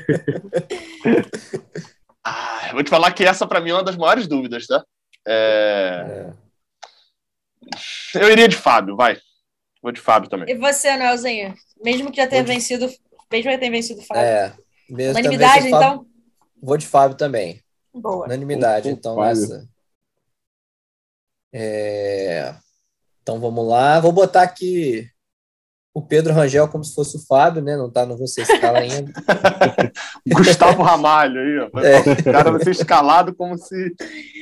Ah, eu vou te falar que essa, pra mim, é uma das maiores dúvidas, tá? É, É. Eu iria de Fábio, vai. Vou de Fábio também. E você, Noelzinho? Mesmo que já tenha vencido, mesmo que tenha vencido o Fábio. É. Mesmo Unanimidade, Fábio- então? Vou de Fábio também. Boa. Unanimidade, então, Fábio. nessa. É, Então vamos lá. Vou botar aqui o Pedro Rangel como se fosse o Fábio, né? Não tá no você escala ainda. Gustavo Ramalho aí, ó. É. O cara vai ser escalado como se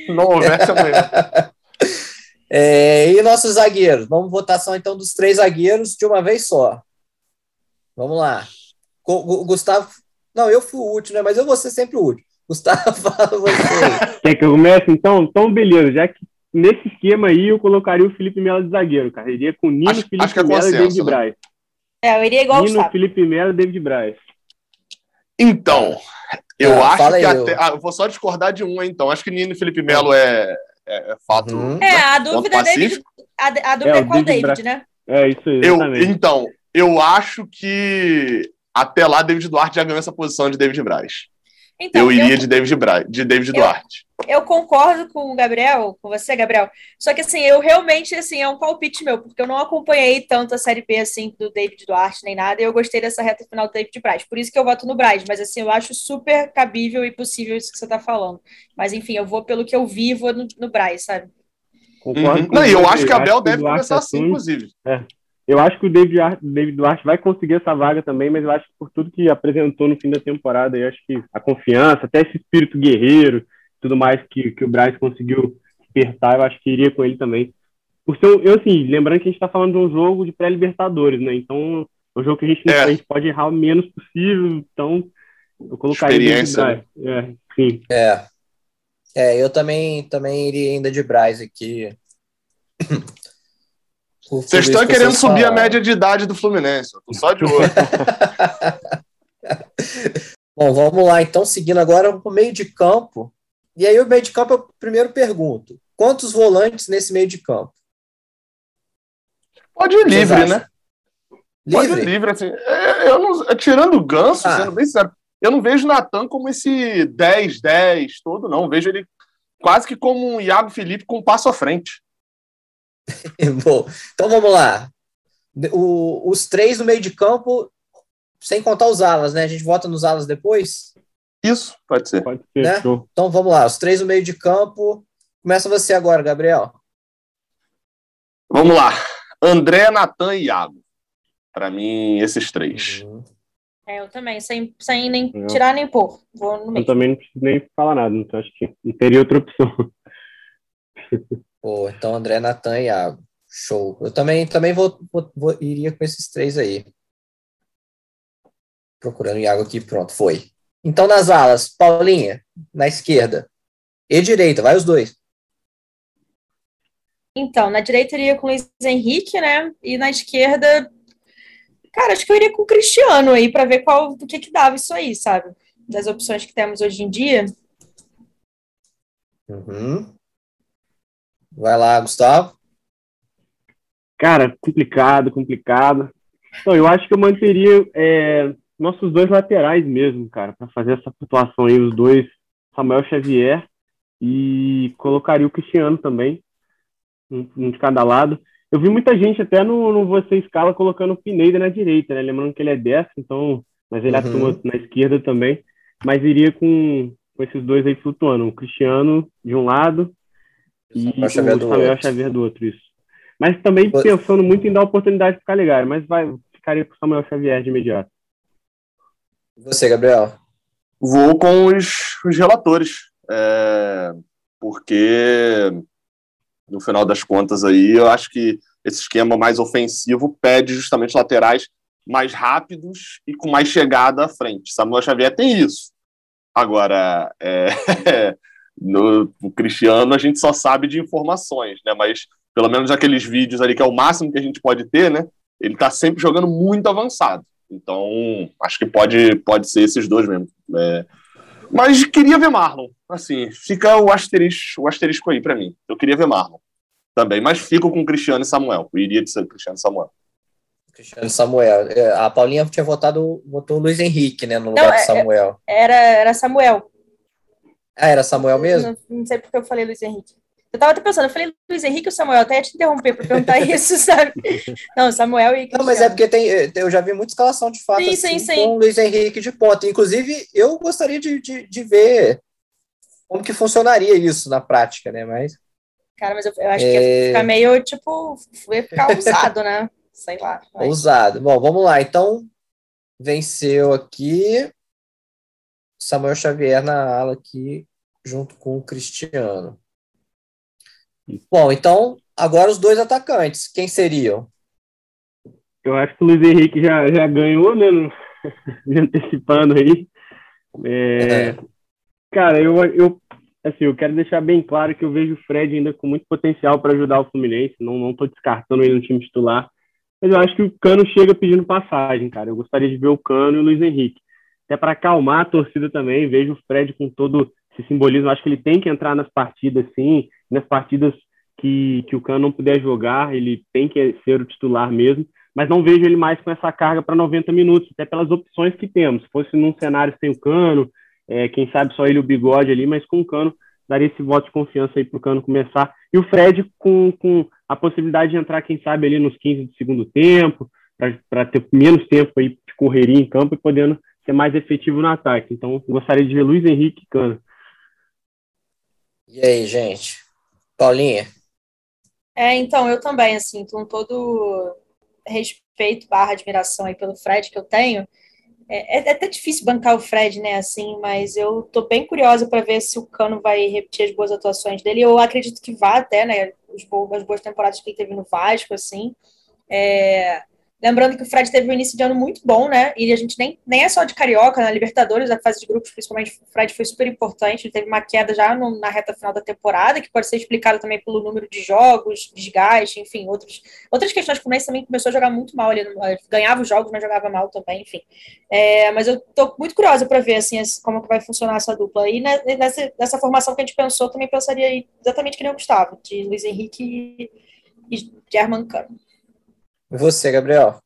não houvesse amanhã. É, e nossos zagueiros? Vamos votação então dos três zagueiros de uma vez só. Vamos lá. Gu- Gu- Gustavo. Não, eu fui o último, né? Mas eu vou ser sempre o último. Gustavo, fala você. Quer que eu comece, então? Então, beleza. Já que nesse esquema aí eu colocaria o Felipe Melo de zagueiro, cara. Iria com Nino, Acho- Felipe acho que é Melo e David né? Braz. É, eu iria igual o Nino, Gustavo. Felipe Melo e David Braz. Então, eu Ah, acho que aí, até. eu- Ah, eu vou só discordar de um, então. Acho que Nino e Felipe Melo é, é, é fato. Uhum. né? É, a dúvida é David, a, a dúvida É, é, qual David David, né? É, isso aí, Eu, então, eu acho que até lá David Duarte já ganhou essa posição de David Braz. Então, eu iria de David Braz, de David Eu- Duarte. eu concordo com o Gabriel, com você, Gabriel. Só que assim, eu realmente assim, é um palpite meu, porque eu não acompanhei tanto a série B assim do David Duarte nem nada, e eu gostei dessa reta final do David Braz. Por isso que eu voto no Braz, mas assim, eu acho super cabível e possível isso que você tá falando. Mas enfim, eu vou pelo que eu vi, vou no, no Braz, sabe? Concordo Uhum. com Não, e eu acho que a Abel o deve começar assim, assume. inclusive. Eu acho que o David, Ar- David Duarte vai conseguir essa vaga também, mas eu acho que por tudo que apresentou no fim da temporada, eu acho que a confiança, até esse espírito guerreiro, tudo mais que, que o Braz conseguiu despertar, eu acho que iria com ele também. Por ser, eu assim, lembrando que a gente está falando de um jogo de pré-libertadores, né? Então, é um jogo que a gente, não- É. a gente pode errar o menos possível, então eu colocaria Experiência, né? É, sim. É. É, eu também, também iria ainda de Braz aqui. Vocês estão que querendo subir a média de idade do Fluminense. Eu tô só de olho. Bom, vamos lá, então, seguindo agora para o meio de campo. E aí, o meio de campo, eu primeiro pergunto: quantos volantes nesse meio de campo? Pode ir livre, acham? né? Pode ir Livre? livre, assim. É, Eu não, tirando o Ganso, Ah. sendo bem sério, eu não vejo o Natan como esse 10-10 todo, não. Vejo ele quase que como um Iago Felipe com um passo à frente. Bom, então vamos lá. O- os três no meio de campo, sem contar os alas, né? A gente vota nos alas depois? Isso, pode ser. Pode ser, Né? Então vamos lá, os três no meio de campo. Começa você agora, Gabriel. Vamos lá. André, Natan e Iago. Pra mim, esses três. Uhum. É, eu também, sem, sem nem Eu- tirar nem pôr. Vou no Eu meio. também não preciso nem falar nada, então acho que não teria outra opção. Pô, então André, Natan e Iago. Show. Eu também, também vou, vou- vou- iria com esses três aí. Procurando o Iago aqui, pronto, foi. Então nas alas, Paulinha, na esquerda. E direita, vai os dois. Então, na direita eu iria com o Luiz Henrique, né? E na esquerda, cara, acho que eu iria com o Cristiano aí para ver qual o que que dava isso aí, sabe? Das opções que temos hoje em dia. Uhum. Vai lá, Gustavo. Cara, complicado, complicado. Então, eu acho que eu manteria é, nossos dois laterais mesmo, cara, para fazer essa flutuação aí, os dois Samuel Xavier e colocaria o Cristiano também, um, um de cada lado. Eu vi muita gente até no, no Você Escala colocando o Pineda na direita, né? Lembrando que ele é destro, então, mas ele uhum. atua na esquerda também. Mas iria com, com esses dois aí flutuando, o Cristiano de um lado e o Samuel Xavier do outro, isso. Mas também pensando muito em dar oportunidade para o Calegari, mas vai, ficaria com o Samuel Xavier de imediato. Você, Gabriel? Vou com os, os relatores, é, porque no final das contas aí, eu acho que esse esquema mais ofensivo pede justamente laterais mais rápidos e com mais chegada à frente. Samuel Xavier tem isso. Agora, é, no, no Cristiano a gente só sabe de informações, né? Mas pelo menos aqueles vídeos ali que é o máximo que a gente pode ter, né? Ele tá sempre jogando muito avançado. Então, acho que pode, pode ser esses dois mesmo. É, mas queria ver Marlon. Assim, fica o asterisco, o asterisco aí para mim. Eu queria ver Marlon também, mas fico com Cristiano e Samuel. Eu iria de ser Cristiano e Samuel. Cristiano Samuel. É, a Paulinha tinha votado, votou o Luiz Henrique, né, no lugar Não, de é, Samuel. Era, era Samuel. Ah, era Samuel mesmo? Não, não sei porque eu falei Luiz Henrique. Eu tava até pensando, eu falei Luiz Henrique ou Samuel, até ia te interromper para perguntar isso, sabe? Não, Samuel e Cristiano. Não, mas é porque tem, eu já vi muita escalação de fato sim, assim, sim, sim. com Luiz Henrique de ponta. Inclusive, eu gostaria de, de, de, ver como que funcionaria isso na prática, né? Mas. Cara, mas eu, eu acho é... que ia é. ficar meio, tipo, ia ficar ousado, né? Sei lá. Mas... Ousado. Bom, vamos lá. Então, venceu aqui Samuel Xavier na ala aqui, junto com o Cristiano. Bom, então, agora os dois atacantes, quem seriam? Eu acho que o Luiz Henrique já, já ganhou, né? Me antecipando aí. É, é. Cara, eu, eu, assim, eu quero deixar bem claro que eu vejo o Fred ainda com muito potencial para ajudar o Fluminense. Não, não tô descartando ele no time titular. Mas eu acho que o Cano chega pedindo passagem, cara. Eu gostaria de ver o Cano e o Luiz Henrique. Até para acalmar a torcida também. Vejo o Fred com todo esse simbolismo. Acho que ele tem que entrar nas partidas, sim nas partidas que, que o Cano não puder jogar, ele tem que ser o titular mesmo, mas não vejo ele mais com essa carga para 90 minutos, até pelas opções que temos. Se fosse num cenário sem o Cano, é, quem sabe só ele o bigode ali, mas com o Cano daria esse voto de confiança aí para o Cano começar. E o Fred com, com a possibilidade de entrar, quem sabe, ali nos 15 do segundo tempo, para ter menos tempo aí de correria em campo e podendo ser mais efetivo no ataque. Então, gostaria de ver Luiz Henrique e Cano. E aí, gente? Paulinha? É, então, eu também, assim, com todo respeito barra admiração aí pelo Fred que eu tenho, é, é, até difícil bancar o Fred, né, assim, mas eu tô bem curiosa para ver se o Cano vai repetir as boas atuações dele. Eu acredito que vá até, né, as boas temporadas que ele teve no Vasco, assim. É, Lembrando que o Fred teve um início de ano muito bom, né? E a gente nem, nem é só de carioca, na Libertadores, a fase de grupos, principalmente, o Fred foi super importante. Ele teve uma queda já no, na reta final da temporada, que pode ser explicada também pelo número de jogos, desgaste, enfim, outros, outras questões. O Fluminense também começou a jogar muito mal. Ele ganhava os jogos, mas jogava mal também, enfim. É, mas eu tô muito curiosa para ver assim, como que vai funcionar essa dupla. E nessa, nessa formação que a gente pensou, também pensaria exatamente que nem o Gustavo, de Luiz Henrique e, e German Cano. E você, Gabriel?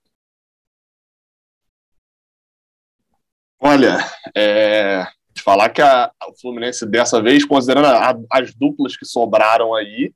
Olha, é, te falar que a, o Fluminense dessa vez, considerando a, as duplas que sobraram aí,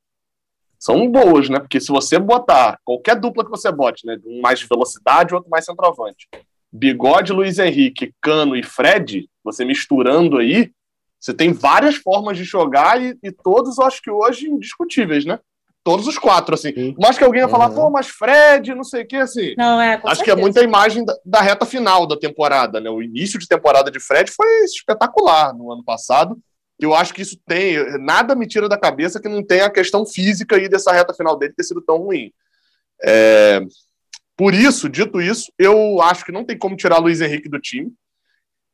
são boas, né? Porque se você botar qualquer dupla que você bote, né? Um mais de velocidade, outro mais centroavante. Bigode, Luiz Henrique, Cano e Fred, você misturando aí, você tem várias formas de jogar e, e todos, acho que hoje, indiscutíveis, né? Todos os quatro, assim. Sim. Mas que alguém ia falar, uhum. pô, mas Fred, não sei o que, assim. Não, é, Acho certeza. que é muita imagem da, da, reta final da temporada, né? O início de temporada de Fred foi espetacular no ano passado. Eu acho que isso tem. Nada me tira da cabeça que não tem a questão física aí dessa reta final dele ter sido tão ruim. É, por isso, dito isso, eu acho que não tem como tirar Luiz Henrique do time.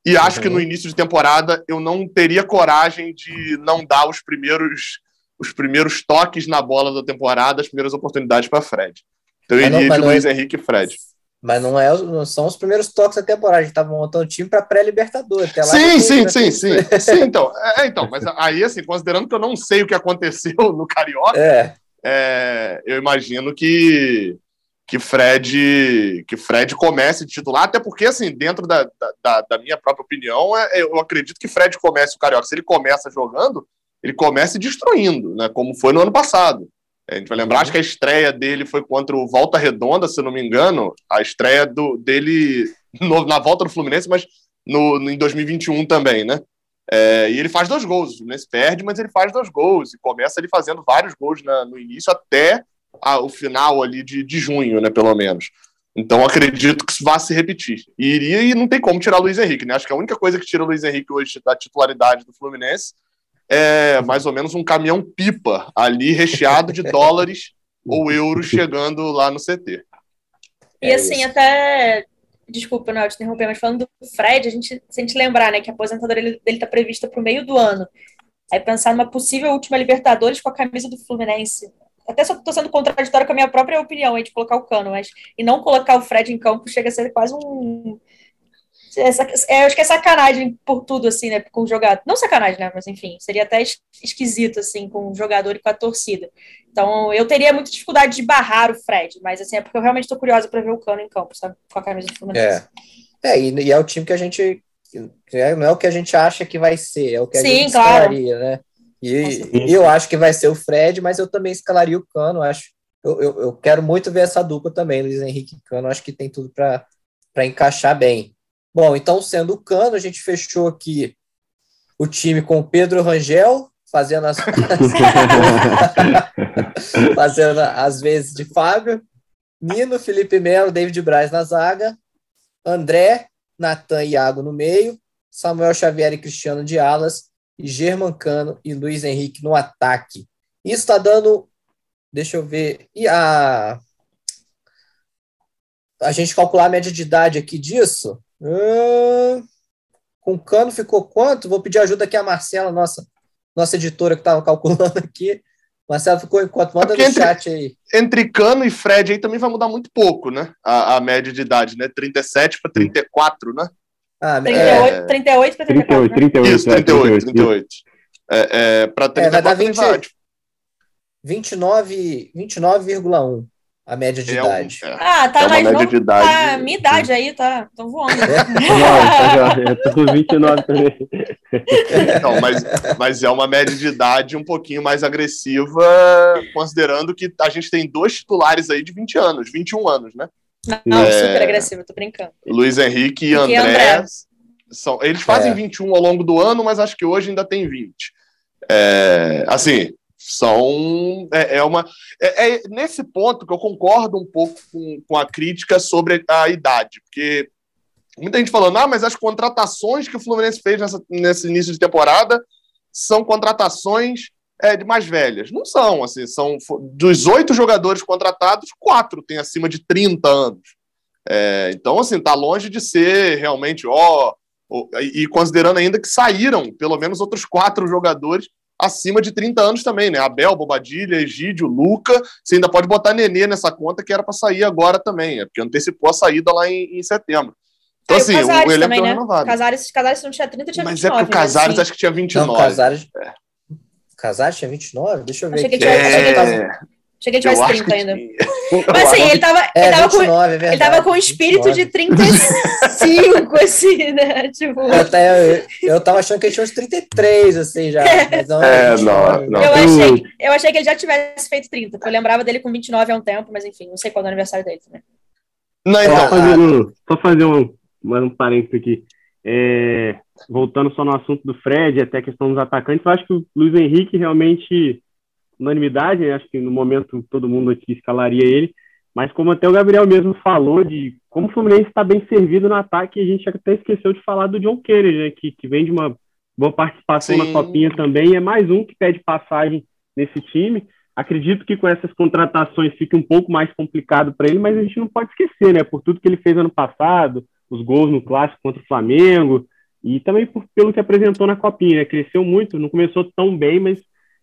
E acho uhum. que no início de temporada eu não teria coragem de não dar os primeiros os primeiros toques na bola da temporada, as primeiras oportunidades para Fred. Então eu iria de Luiz é, Henrique e Fred. Mas não, é, não são os primeiros toques da temporada, a gente estava montando time para pré-libertador. Sim, sim, sim, sim, sim. então, é, então, mas aí, assim, considerando que eu não sei o que aconteceu no Carioca, é. É, eu imagino que, que Fred que Fred comece titular, até porque, assim, dentro da, da, da minha própria opinião, é, eu acredito que Fred comece o Carioca. Se ele começa jogando, ele comece destruindo, né? Como foi no ano passado. A gente vai lembrar, acho que a estreia dele foi contra o Volta Redonda, se não me engano, a estreia do, dele no, na volta do Fluminense, mas no, no em 2021 também, né? É, e ele faz dois gols, o Fluminense perde, mas ele faz dois gols, e começa ele fazendo vários gols na, no início até a, o final ali de, de junho, né, pelo menos. Então acredito que isso vá se repetir. E iria e não tem como tirar o Luiz Henrique, né? Acho que a única coisa que tira o Luiz Henrique hoje da titularidade do Fluminense é mais ou menos um caminhão pipa ali recheado de dólares ou euros chegando lá no CT. E é assim, até. Desculpa, não, te interromper, mas falando do Fred, a gente, se a gente lembrar, né, que a aposentadoria dele está prevista para o meio do ano. Aí pensar numa possível última Libertadores com a camisa do Fluminense. Até só estou sendo contraditório com a minha própria opinião aí de colocar o cano, mas e não colocar o Fred em campo chega a ser quase um essa, é, acho que é sacanagem por tudo, assim, né? Com o jogador. Não sacanagem, né? Mas enfim, seria até esquisito, assim, com o jogador e com a torcida. Então, eu teria muita dificuldade de barrar o Fred, mas assim, é porque eu realmente estou curiosa para ver o Cano em campo, sabe? Com a camisa do Fluminense. É, é e, e, é o time que a gente. Não é o que a gente acha que vai ser, é o que a Sim, gente claro. escalaria, né? E, e, eu acho que vai ser o Fred, mas eu também escalaria o Cano, acho. Eu, eu, eu quero muito ver essa dupla também, Luiz Henrique e Cano, acho que tem tudo para encaixar bem. Bom, então, sendo o Cano, a gente fechou aqui o time com o Pedro Rangel, fazendo as, fazendo as vezes de Fábio, Nino, Felipe Melo, David Braz na zaga, André, Natan e Iago no meio, Samuel Xavier e Cristiano de alas, e German Cano e Luiz Henrique no ataque. Isso está dando, deixa eu ver, e a a gente calcular a média de idade aqui disso, Hum, com cano ficou quanto? Vou pedir ajuda aqui a Marcela, nossa, nossa editora que estava calculando aqui. Marcela ficou em quanto? Manda no entre, chat aí. Entre Cano e Fred aí também vai mudar muito pouco, né? A, a média de idade, né? 37 para 34, né? Ah, 38, é... 38 para 34. 38, 38, Isso, 38, 38. É, é, para 34 é, vai dar 20, vai, 29,1. 29, a média de é idade. Um, é, ah, tá é mais novo. De idade, tá, a minha idade aí tá, tô voando. É? eu tô com 29 também. Não, mas, mas é uma média de idade um pouquinho mais agressiva, considerando que a gente tem dois titulares aí de 20 anos, 21 anos, né? Não, é, super agressivo, tô brincando. Luiz Henrique e André. André. São, eles fazem é. 21 ao longo do ano, mas acho que hoje ainda tem 20. É, assim, são é, é uma é, é, nesse ponto que eu concordo um pouco com, com a crítica sobre a idade, porque muita gente falando, ah, mas as contratações que o Fluminense fez nessa, nesse início de temporada são contratações é, de mais velhas. Não são, assim, são dos oito jogadores contratados, quatro têm acima de 30 anos. É, então, assim, tá longe de ser realmente, ó, e considerando ainda que saíram pelo menos outros quatro jogadores acima de 30 anos também, né? Abel, Bobadilha, Egídio, Luca. Você ainda pode botar Nenê nessa conta que era para sair agora também, é porque antecipou a saída lá em, em setembro. Então, assim, o, o elenco também, né? renovado. Casares, Casares não tinha 30, tinha Mas 29. Mas é porque o Casares assim. acho que tinha 29. Não, Casares... É. Casares tinha 29? Deixa eu ver. Achei que ele é... Cheguei de mais 30 ainda. Mas assim, ele tava, é, ele, tava 29, com, é ele tava com espírito 29. de 35, assim, né? Tipo... Eu, até, eu, eu tava achando que ele tinha uns 33, assim, já. Mas não, é, não, não. Eu, achei, eu achei que ele já tivesse feito 30, porque eu lembrava dele com 29 há um tempo, mas enfim, não sei qual é o aniversário dele também. Não, então, só fazer um, só fazer um, um parênteses aqui. É, voltando só no assunto do Fred, até a questão dos atacantes, eu acho que o Luiz Henrique realmente unanimidade, né? acho que no momento todo mundo aqui escalaria ele, mas como até o Gabriel mesmo falou, de como o Fluminense está bem servido no ataque, a gente até esqueceu de falar do John Kennedy, né? que, que vem de uma boa participação Sim. na Copinha também, é mais um que pede passagem nesse time. Acredito que com essas contratações fique um pouco mais complicado para ele, mas a gente não pode esquecer, né? Por tudo que ele fez ano passado, os gols no clássico contra o Flamengo, e também por, pelo que apresentou na Copinha, né? Cresceu muito, não começou tão bem, mas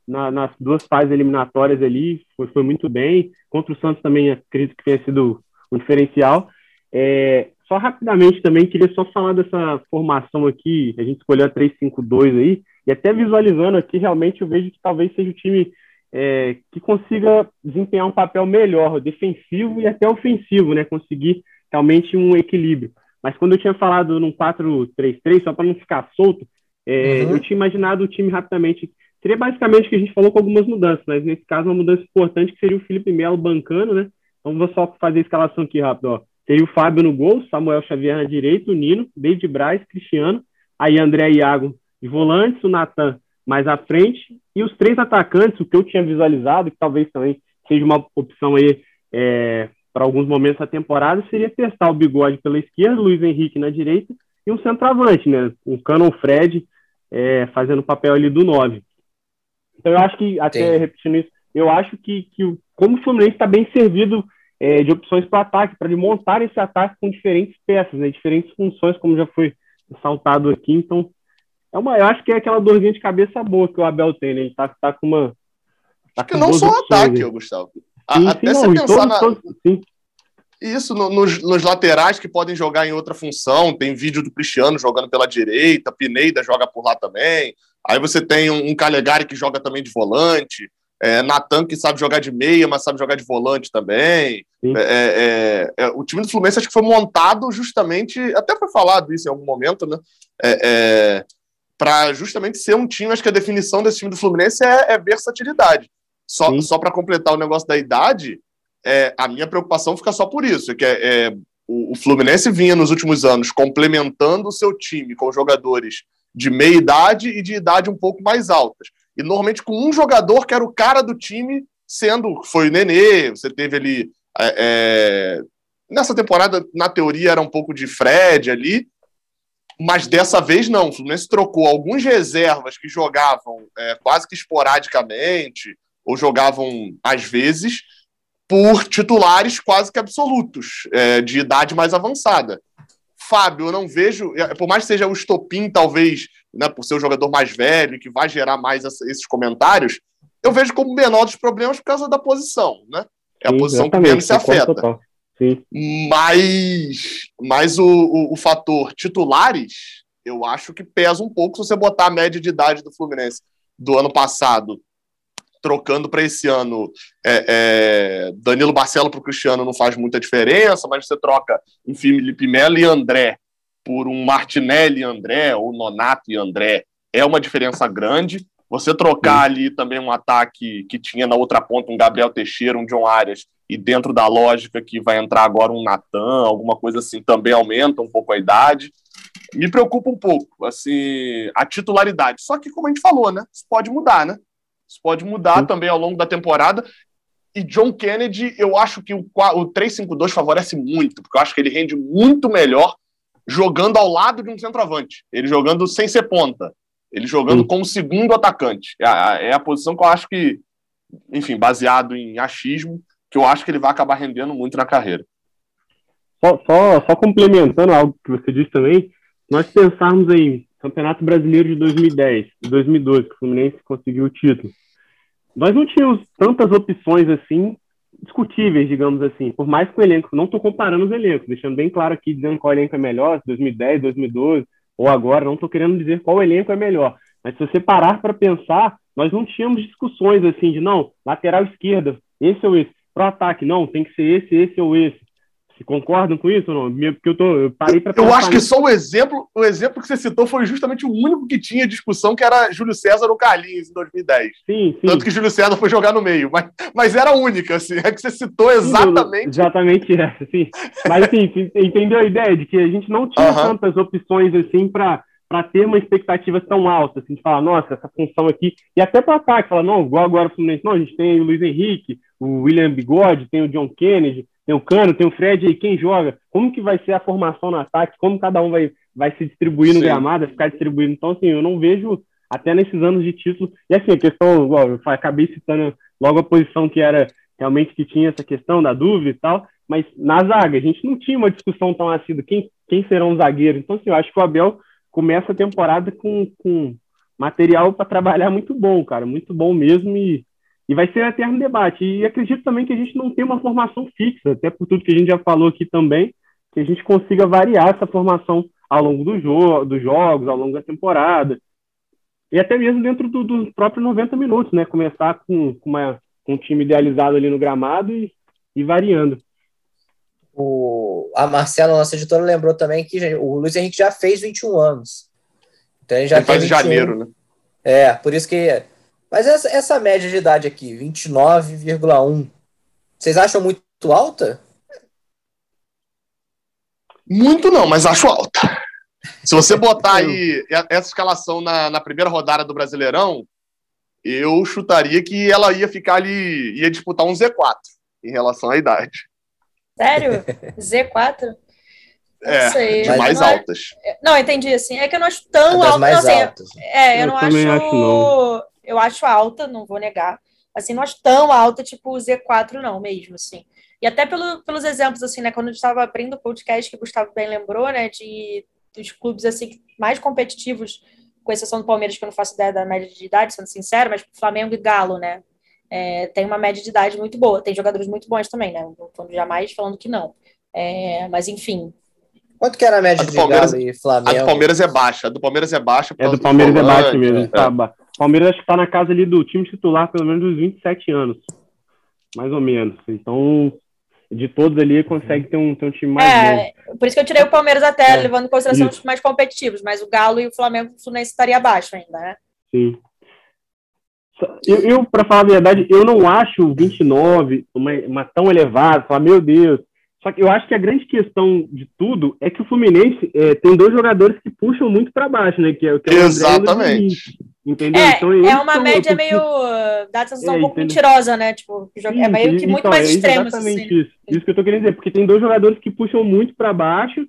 na, nas duas fases eliminatórias ali, foi, foi, muito bem. Contra o Santos também acredito que tenha sido um diferencial. É, só rapidamente também, queria só falar dessa formação aqui, a gente escolheu a 3-5-2 aí, e até visualizando aqui, realmente eu vejo que talvez seja o time é, que consiga desempenhar um papel melhor, defensivo e até ofensivo, né? Conseguir realmente um equilíbrio. Mas quando eu tinha falado num 4-3-3, só para não ficar solto, é, uhum. eu tinha imaginado o time rapidamente. Seria basicamente o que a gente falou com algumas mudanças, mas nesse caso uma mudança importante que seria o Felipe Melo bancando, né? Então vou só fazer a escalação aqui rápido, ó. Seria o Fábio no gol, Samuel Xavier na direita, o Nino, David Braz, Cristiano, aí André Iago de volantes, o Natan mais à frente, e os três atacantes, o que eu tinha visualizado, que talvez também seja uma opção aí é, para alguns momentos da temporada, seria testar o Bigode pela esquerda, Luiz Henrique na direita, e um centroavante, né? Um Canon Fred é, fazendo o papel ali do 9. Então eu acho que, até Sim. repetindo isso, eu acho que, que como o Fluminense está bem servido é, de opções para ataque, para montar esse ataque com diferentes peças, né, diferentes funções, como já foi saltado aqui. Então, é uma, eu acho que é aquela dorzinha de cabeça boa que o Abel tem, né? Ele tá, tá com uma. Tá acho que não só o ataque, aí. Gustavo. Sim, Até sim, você não, pensar na. sim. Isso, no, nos, nos, laterais que podem jogar em outra função, tem vídeo do Cristiano jogando pela direita, Pineida joga por lá também. Aí você tem um, um Calegari que joga também de volante. É, Natan, que sabe jogar de meia, mas sabe jogar de volante também. É, é, é, o time do Fluminense acho que foi montado justamente, até foi falado isso em algum momento, né? É, é, para justamente ser um time, acho que a definição desse time do Fluminense é, versatilidade. Só, só para completar o negócio da idade, a minha preocupação fica só por isso, que é, o, o Fluminense vinha nos últimos anos complementando o seu time com jogadores de meia idade e de idade um pouco mais altas e normalmente com um jogador que era o cara do time, sendo foi o Nenê, você teve ali. É, é, nessa temporada, na teoria, era um pouco de Fred ali, mas dessa vez não. O Fluminense trocou alguns reservas que jogavam é, quase que esporadicamente, ou jogavam às vezes, por titulares quase que absolutos, é, de idade mais avançada. Fábio, eu não vejo, é, por mais que seja o estopim, talvez, né, por ser o jogador mais velho, que vai gerar mais esses comentários, eu vejo como menor dos problemas por causa da posição, né? É a Sim, posição que menos se afeta. Mas, mas o, o, o, fator titulares, eu acho que pesa um pouco se você botar a média de idade do Fluminense do ano passado, trocando para esse ano é, é, Danilo Barcelo para o Cristiano não faz muita diferença, mas você troca um Felipe Melo e André por um Martinelli e André, ou Nonato e André, é uma diferença grande. Você trocar ali também um ataque que tinha na outra ponta um Gabriel Teixeira, um John Arias, e dentro da lógica que vai entrar agora um Natan, alguma coisa assim, também aumenta um pouco a idade. Me preocupa um pouco, assim, a titularidade. Só que, como a gente falou, né? Isso pode mudar, né? Isso pode mudar Sim. também ao longo da temporada. E John Kennedy, eu acho que o, o 3-5-2 favorece muito, porque eu acho que ele rende muito melhor jogando ao lado de um centroavante. Ele jogando sem ser ponta. Ele jogando Sim. como segundo atacante. É a, é a posição que eu acho que, enfim, baseado em achismo, que eu acho que ele vai acabar rendendo muito na carreira. Só, só, só complementando algo que você disse também, nós pensarmos em Campeonato Brasileiro de 2010 e 2012, que o Fluminense conseguiu o título. Nós não tínhamos tantas opções assim discutíveis, digamos assim, por mais que o elenco, não estou comparando os elencos, deixando bem claro aqui, dizendo qual elenco é melhor, 2010, 2012, ou agora, não estou querendo dizer qual elenco é melhor, mas se você parar para pensar, nós não tínhamos discussões assim de, não, lateral esquerda, esse ou esse, pro ataque, não, tem que ser esse, esse ou esse, se concordam com isso ou não? Porque eu, tô, eu parei para Eu acho que só o exemplo, o exemplo que você citou foi justamente o único que tinha discussão, que era Júlio César ou Carlinhos em 2010. Sim, sim. Tanto que Júlio César foi jogar no meio, mas, mas era a única, assim, é que você citou exatamente. Sim, exatamente essa, sim. Mas assim, entendeu a ideia de que a gente não tinha uh -huh. tantas opções assim para para ter uma expectativa tão alta, assim, de falar, nossa, essa função aqui, e até para ataque, falar, não, igual agora o Fluminense, não, a gente tem o Luiz Henrique, o William Bigode, tem o John Kennedy, tem o Cano, tem o Fred aí, quem joga? Como que vai ser a formação no ataque? Como cada um vai, vai se distribuir no Sim. gramado, ficar distribuindo? Então, assim, eu não vejo até nesses anos de título. E assim, a questão, igual, eu acabei citando logo a posição que era realmente que tinha essa questão da dúvida e tal, mas na zaga, a gente não tinha uma discussão tão assídua, quem, quem serão os zagueiros? Então, assim, eu acho que o Abel começa a temporada com, com material para trabalhar muito bom, cara, muito bom mesmo, e e vai ser um eterno debate. E acredito também que a gente não tem uma formação fixa, até por tudo que a gente já falou aqui também, que a gente consiga variar essa formação ao longo do jogo, dos jogos, ao longo da temporada. e até mesmo dentro dos do próprios 90 minutos, né? Começar com, com, uma, com um time idealizado ali no gramado e, e variando. O, a Marcela, nossa editora, lembrou também que o Luiz Henrique já fez 21 anos. Então ele já ele faz em janeiro, né? É, por isso que. Mas essa, essa média de idade aqui, 29,1, vocês acham muito alta? Muito não, mas acho alta. Se você botar aí essa escalação na, na primeira rodada do Brasileirão, eu chutaria que ela ia ficar ali, ia disputar um Z4 em relação à idade. Sério? Z4? é, sei. de mais não é- altas. É, não, entendi, assim. É que eu não acho tão alta. Mais não, assim, altas. É, eu, eu não acho. acho não. Eu acho alta, não vou negar. Assim, não acho tão alta, tipo Z4, não, mesmo, assim. E até pelo, pelos exemplos, assim, né? Quando a gente estava abrindo o podcast, que o Gustavo bem lembrou, né? De, dos clubes, assim, mais competitivos, com exceção do Palmeiras, que eu não faço ideia da média de idade, sendo sincero, mas Flamengo e Galo, né? É, tem uma média de idade muito boa. Tem jogadores muito bons também, né? Não estou jamais falando que não. É, mas, enfim. Quanto que era a média a de Palmeiras, Galo e Flamengo? A do Palmeiras é baixa. A do Palmeiras é baixa. É, do Palmeiras é baixa mesmo. É. Tá, Palmeiras acho que está na casa ali do time titular pelo menos dos 27 anos. Mais ou menos. Então, de todos ali, consegue ter um, ter um time mais é, bom. Por isso que eu tirei o Palmeiras até, é, levando em consideração isso. os mais competitivos, mas o Galo e o Flamengo o Fluminense estaria abaixo ainda, né? Sim. Eu, eu para falar a verdade, eu não acho 29 uma, uma tão elevada, falar, meu Deus. Só que eu acho que a grande questão de tudo é que o Fluminense é, tem dois jogadores que puxam muito para baixo, né? Que é, que é o Exatamente. Entendeu? É, então, é uma média meio. dá a sensação é, um pouco mentirosa, né? Tipo, é Sim, é meio que muito então, mais é extremo. Exatamente assim. isso. Isso que eu tô querendo dizer, porque tem dois jogadores que puxam muito para baixo.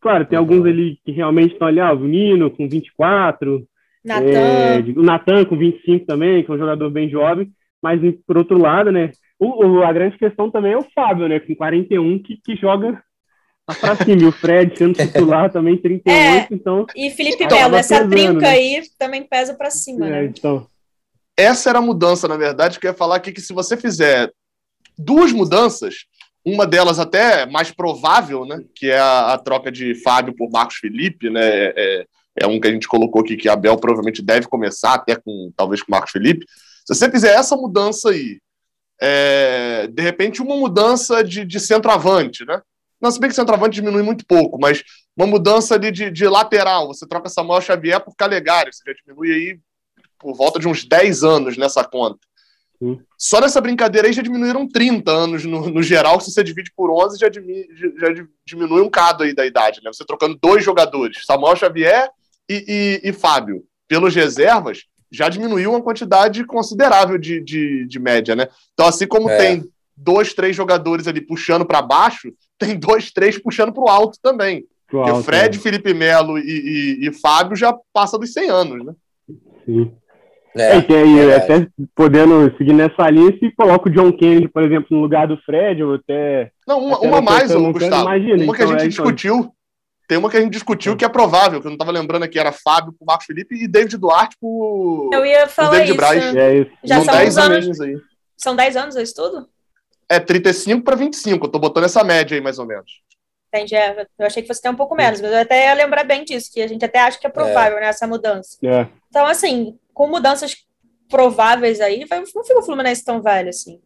Claro, tem alguns ali que realmente estão ali, ah, o Nino com 24, Natan. É, o Natan com 25 também, que é um jogador bem jovem, mas por outro lado, né? O, o, a grande questão também é o Fábio, né? Com 41, que, que joga pra cima. E o Fred sendo titular também, 38, é, então. E Felipe Melo, essa pesando, trinca né? aí também pesa pra cima, é, né? Então. Essa era a mudança, na verdade, que eu ia falar aqui que se você fizer duas mudanças, uma delas até mais provável, né? Que é a, a troca de Fábio por Marcos Felipe, né? É, é um que a gente colocou aqui que Abel provavelmente deve começar, até com talvez com Marcos Felipe. Se você fizer essa mudança aí, é, de repente uma mudança de, de centroavante, né? Não, se bem que centroavante diminui muito pouco, mas uma mudança ali de, de lateral, você troca Samuel Xavier por Calegari, você já diminui aí por volta de uns 10 anos nessa conta. Só nessa brincadeira aí já diminuíram 30 anos no, no geral, se você divide por 11, já, diminui, já diminui um cado aí da idade, né? Você trocando dois jogadores, Samuel Xavier e, e, e Fábio, pelos reservas, já diminuiu uma quantidade considerável de, de, de média, né? Então, assim como é. tem dois, três jogadores ali puxando para baixo, tem dois, três puxando para o alto também. Pro Porque alto, Fred, é. Felipe Melo e, e, e, Fábio já passam dos 100 anos, né? Sim. É, é, é, até podendo seguir nessa linha, se coloca o John Kennedy, por exemplo, no lugar do Fred, ou até. Não, uma, uma mais, Gustavo. Imagina, uma que a então, gente é, então. discutiu. Tem uma que a gente discutiu que é provável, que eu não estava lembrando aqui, era Fábio pro Marcos Felipe e David Duarte pro. Eu ia falar David isso. Braz. É isso. Já são 10 anos. Aí. São 10 anos isso tudo? É 35 para 25, eu tô botando essa média aí, mais ou menos. Entendi. É, eu achei que fosse até um pouco menos, mas eu até ia lembrar bem disso, que a gente até acha que é provável, é. né, essa mudança. É. Então, assim, com mudanças prováveis aí, não fica o Fluminense tão velho assim.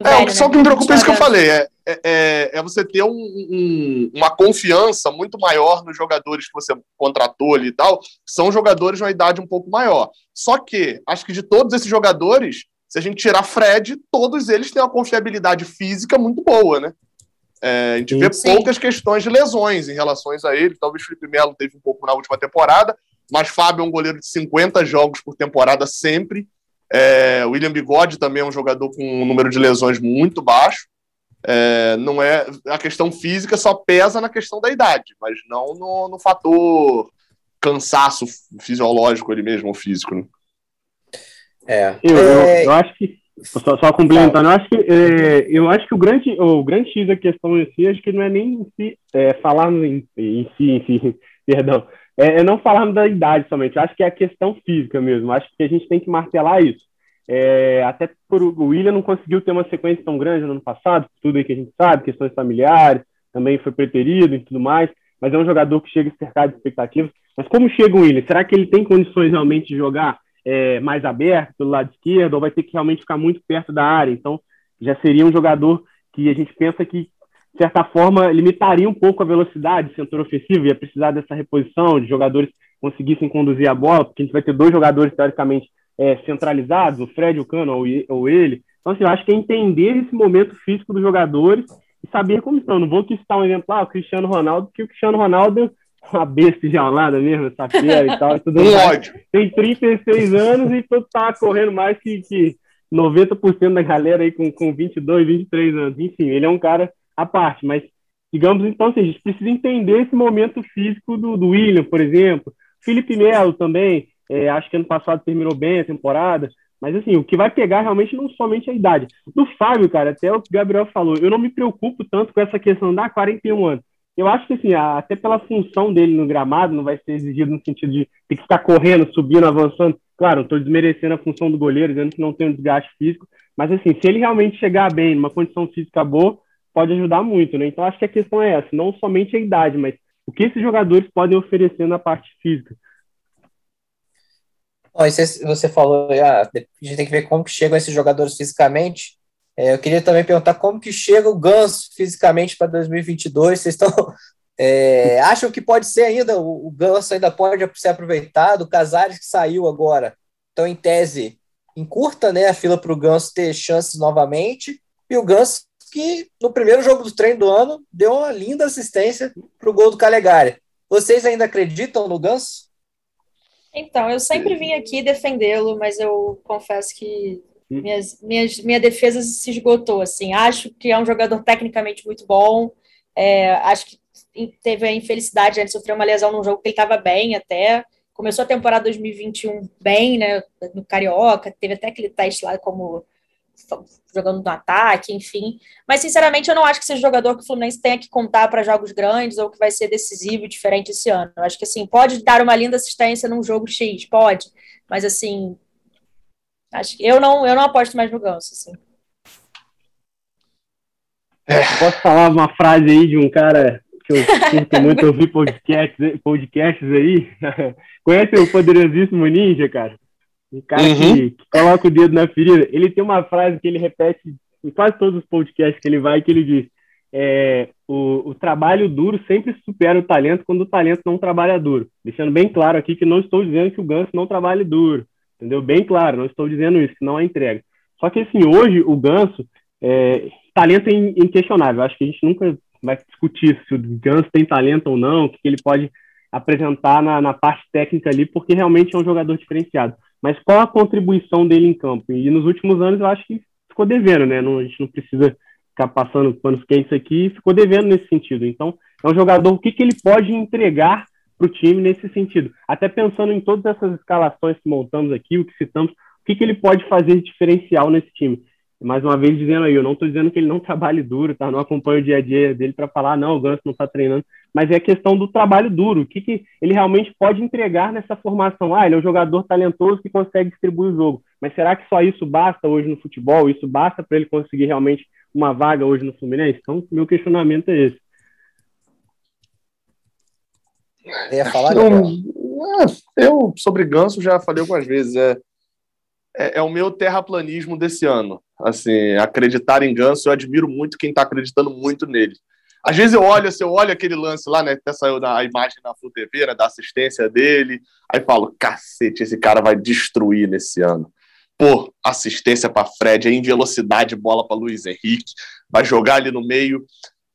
É, só que me preocupa é isso que eu falei, é, é, é, é você ter um, um, uma confiança muito maior nos jogadores que você contratou ali e tal, são jogadores de uma idade um pouco maior. Só que, acho que de todos esses jogadores, se a gente tirar Fred, todos eles têm uma confiabilidade física muito boa, né? É, a gente vê Sim. poucas questões de lesões em relação a ele. Talvez o Felipe Melo teve um pouco na última temporada, mas Fábio é um goleiro de 50 jogos por temporada sempre. É, William Bigode também é um jogador com um número de lesões muito baixo. É, não é a questão física só pesa na questão da idade, mas não no, no fator cansaço fisiológico ali mesmo, ou físico. Né? É. Eu, eu, é. eu, acho que só, só complementando, eu acho que é, eu acho que o grande o grande x da questão em si, acho que não é nem em si, é, falar em, em si, em si, perdão, é, é não falar da idade somente, eu acho que é a questão física mesmo, acho que a gente tem que martelar isso. É, até por o William não conseguiu ter uma sequência tão grande no ano passado, tudo aí que a gente sabe, questões familiares, também foi preterido e tudo mais, mas é um jogador que chega cercado de expectativas. Mas como chega o William? Será que ele tem condições realmente de jogar é, mais aberto pelo lado esquerdo ou vai ter que realmente ficar muito perto da área? Então, já seria um jogador que a gente pensa que, de certa forma, limitaria um pouco a velocidade setor ofensivo, ia precisar dessa reposição, de jogadores conseguissem conduzir a bola, porque a gente vai ter dois jogadores, teoricamente, é, centralizados, o Fred, o Cano ou, ou ele. Então, assim, eu acho que é entender esse momento físico dos jogadores e saber como estão. Não vou citar um exemplo, ah, o Cristiano Ronaldo, que o Cristiano Ronaldo uma besta enjaulada mesmo, essa feira e tal. Tudo um ódio. Tem 36 anos e todo tá correndo mais que, que 90% da galera aí com, com 22, 23 anos. Enfim, ele é um cara à parte, mas digamos então, assim, a gente precisa entender esse momento físico do, do William, por exemplo. Felipe Melo também, é, acho que ano passado terminou bem a temporada, mas assim, o que vai pegar realmente não somente a idade. Do Fábio, cara, até o que o Gabriel falou, eu não me preocupo tanto com essa questão da 41 anos. Eu acho que assim, até pela função dele no gramado, não vai ser exigido no sentido de ter que ficar correndo, subindo, avançando. Claro, estou desmerecendo a função do goleiro, dizendo que não tem um desgaste físico, mas assim, se ele realmente chegar bem, numa condição física boa, pode ajudar muito, né? Então acho que a questão é essa, não somente a idade, mas o que esses jogadores podem oferecer na parte física. Bom, você falou, ah, a gente tem que ver como que chegam esses jogadores fisicamente. É, eu queria também perguntar como que chega o Ganso fisicamente para 2022. Vocês estão é, acham que pode ser ainda, o, o Ganso ainda pode ser aproveitado, o Casares que saiu agora, então em tese encurta né, a fila para o Ganso ter chances novamente, e o Ganso que no primeiro jogo do treino do ano deu uma linda assistência para o gol do Calegari. Vocês ainda acreditam no Ganso? Então, eu sempre vim aqui defendê-lo, mas eu confesso que minhas, minhas, minha defesa se esgotou. Assim, acho que é um jogador tecnicamente muito bom. É, acho que teve a infelicidade de sofrer uma lesão num jogo que ele estava bem até. Começou a temporada 2021 bem, né? No Carioca, teve até aquele teste lá como jogando no ataque, enfim. Mas, sinceramente, eu não acho que seja jogador que o Fluminense tenha que contar para jogos grandes ou que vai ser decisivo e diferente esse ano. Eu acho que, assim, pode dar uma linda assistência num jogo X, pode. Mas, assim, acho que eu não, eu não aposto mais no Ganso, assim. É. Posso falar uma frase aí de um cara que eu curto muito ouvir podcasts, podcasts aí? Conhece o poderosíssimo Ninja, cara? Um cara uhum. que, que, coloca o dedo na ferida. Ele tem uma frase que ele repete em quase todos os podcasts que ele vai, que ele diz: é, o, o, trabalho duro sempre supera o talento quando o talento não trabalha duro. Deixando bem claro aqui que não estou dizendo que o Ganso não trabalhe duro. Entendeu? Bem claro, não estou dizendo isso, que não é entrega. Só que assim, hoje o Ganso, é, talento é inquestionável. Acho que a gente nunca vai discutir se o Ganso tem talento ou não, o que ele pode apresentar na, na parte técnica ali, porque realmente é um jogador diferenciado mas qual a contribuição dele em campo? E nos últimos anos eu acho que ficou devendo, né? Não, a gente não precisa ficar passando panos quentes aqui, ficou devendo nesse sentido. Então, é um jogador, o que, que ele pode entregar para o time nesse sentido? Até pensando em todas essas escalações que montamos aqui, o que citamos, o que, que ele pode fazer de diferencial nesse time? mais uma vez dizendo aí, eu não estou dizendo que ele não trabalhe duro, tá? Não acompanho o dia a dia dele para falar, não, o Ganso não está treinando, mas é a questão do trabalho duro, o que, que ele realmente pode entregar nessa formação. Ah, ele é um jogador talentoso que consegue distribuir o jogo, mas será que só isso basta hoje no futebol? Isso basta para ele conseguir realmente uma vaga hoje no Fluminense? Então, meu questionamento é esse. Falar, eu, é, eu, sobre Ganso, já falei algumas vezes, é, é, é o meu terraplanismo desse ano. Assim, acreditar em Ganso, eu admiro muito quem está acreditando muito nele. Às vezes eu olho, assim, eu olho aquele lance lá, né? Até saiu a imagem na Flu TV, né, da assistência dele. Aí falo, cacete, esse cara vai destruir nesse ano. Pô, assistência para Fred, aí em velocidade, bola para Luiz Henrique, vai jogar ali no meio.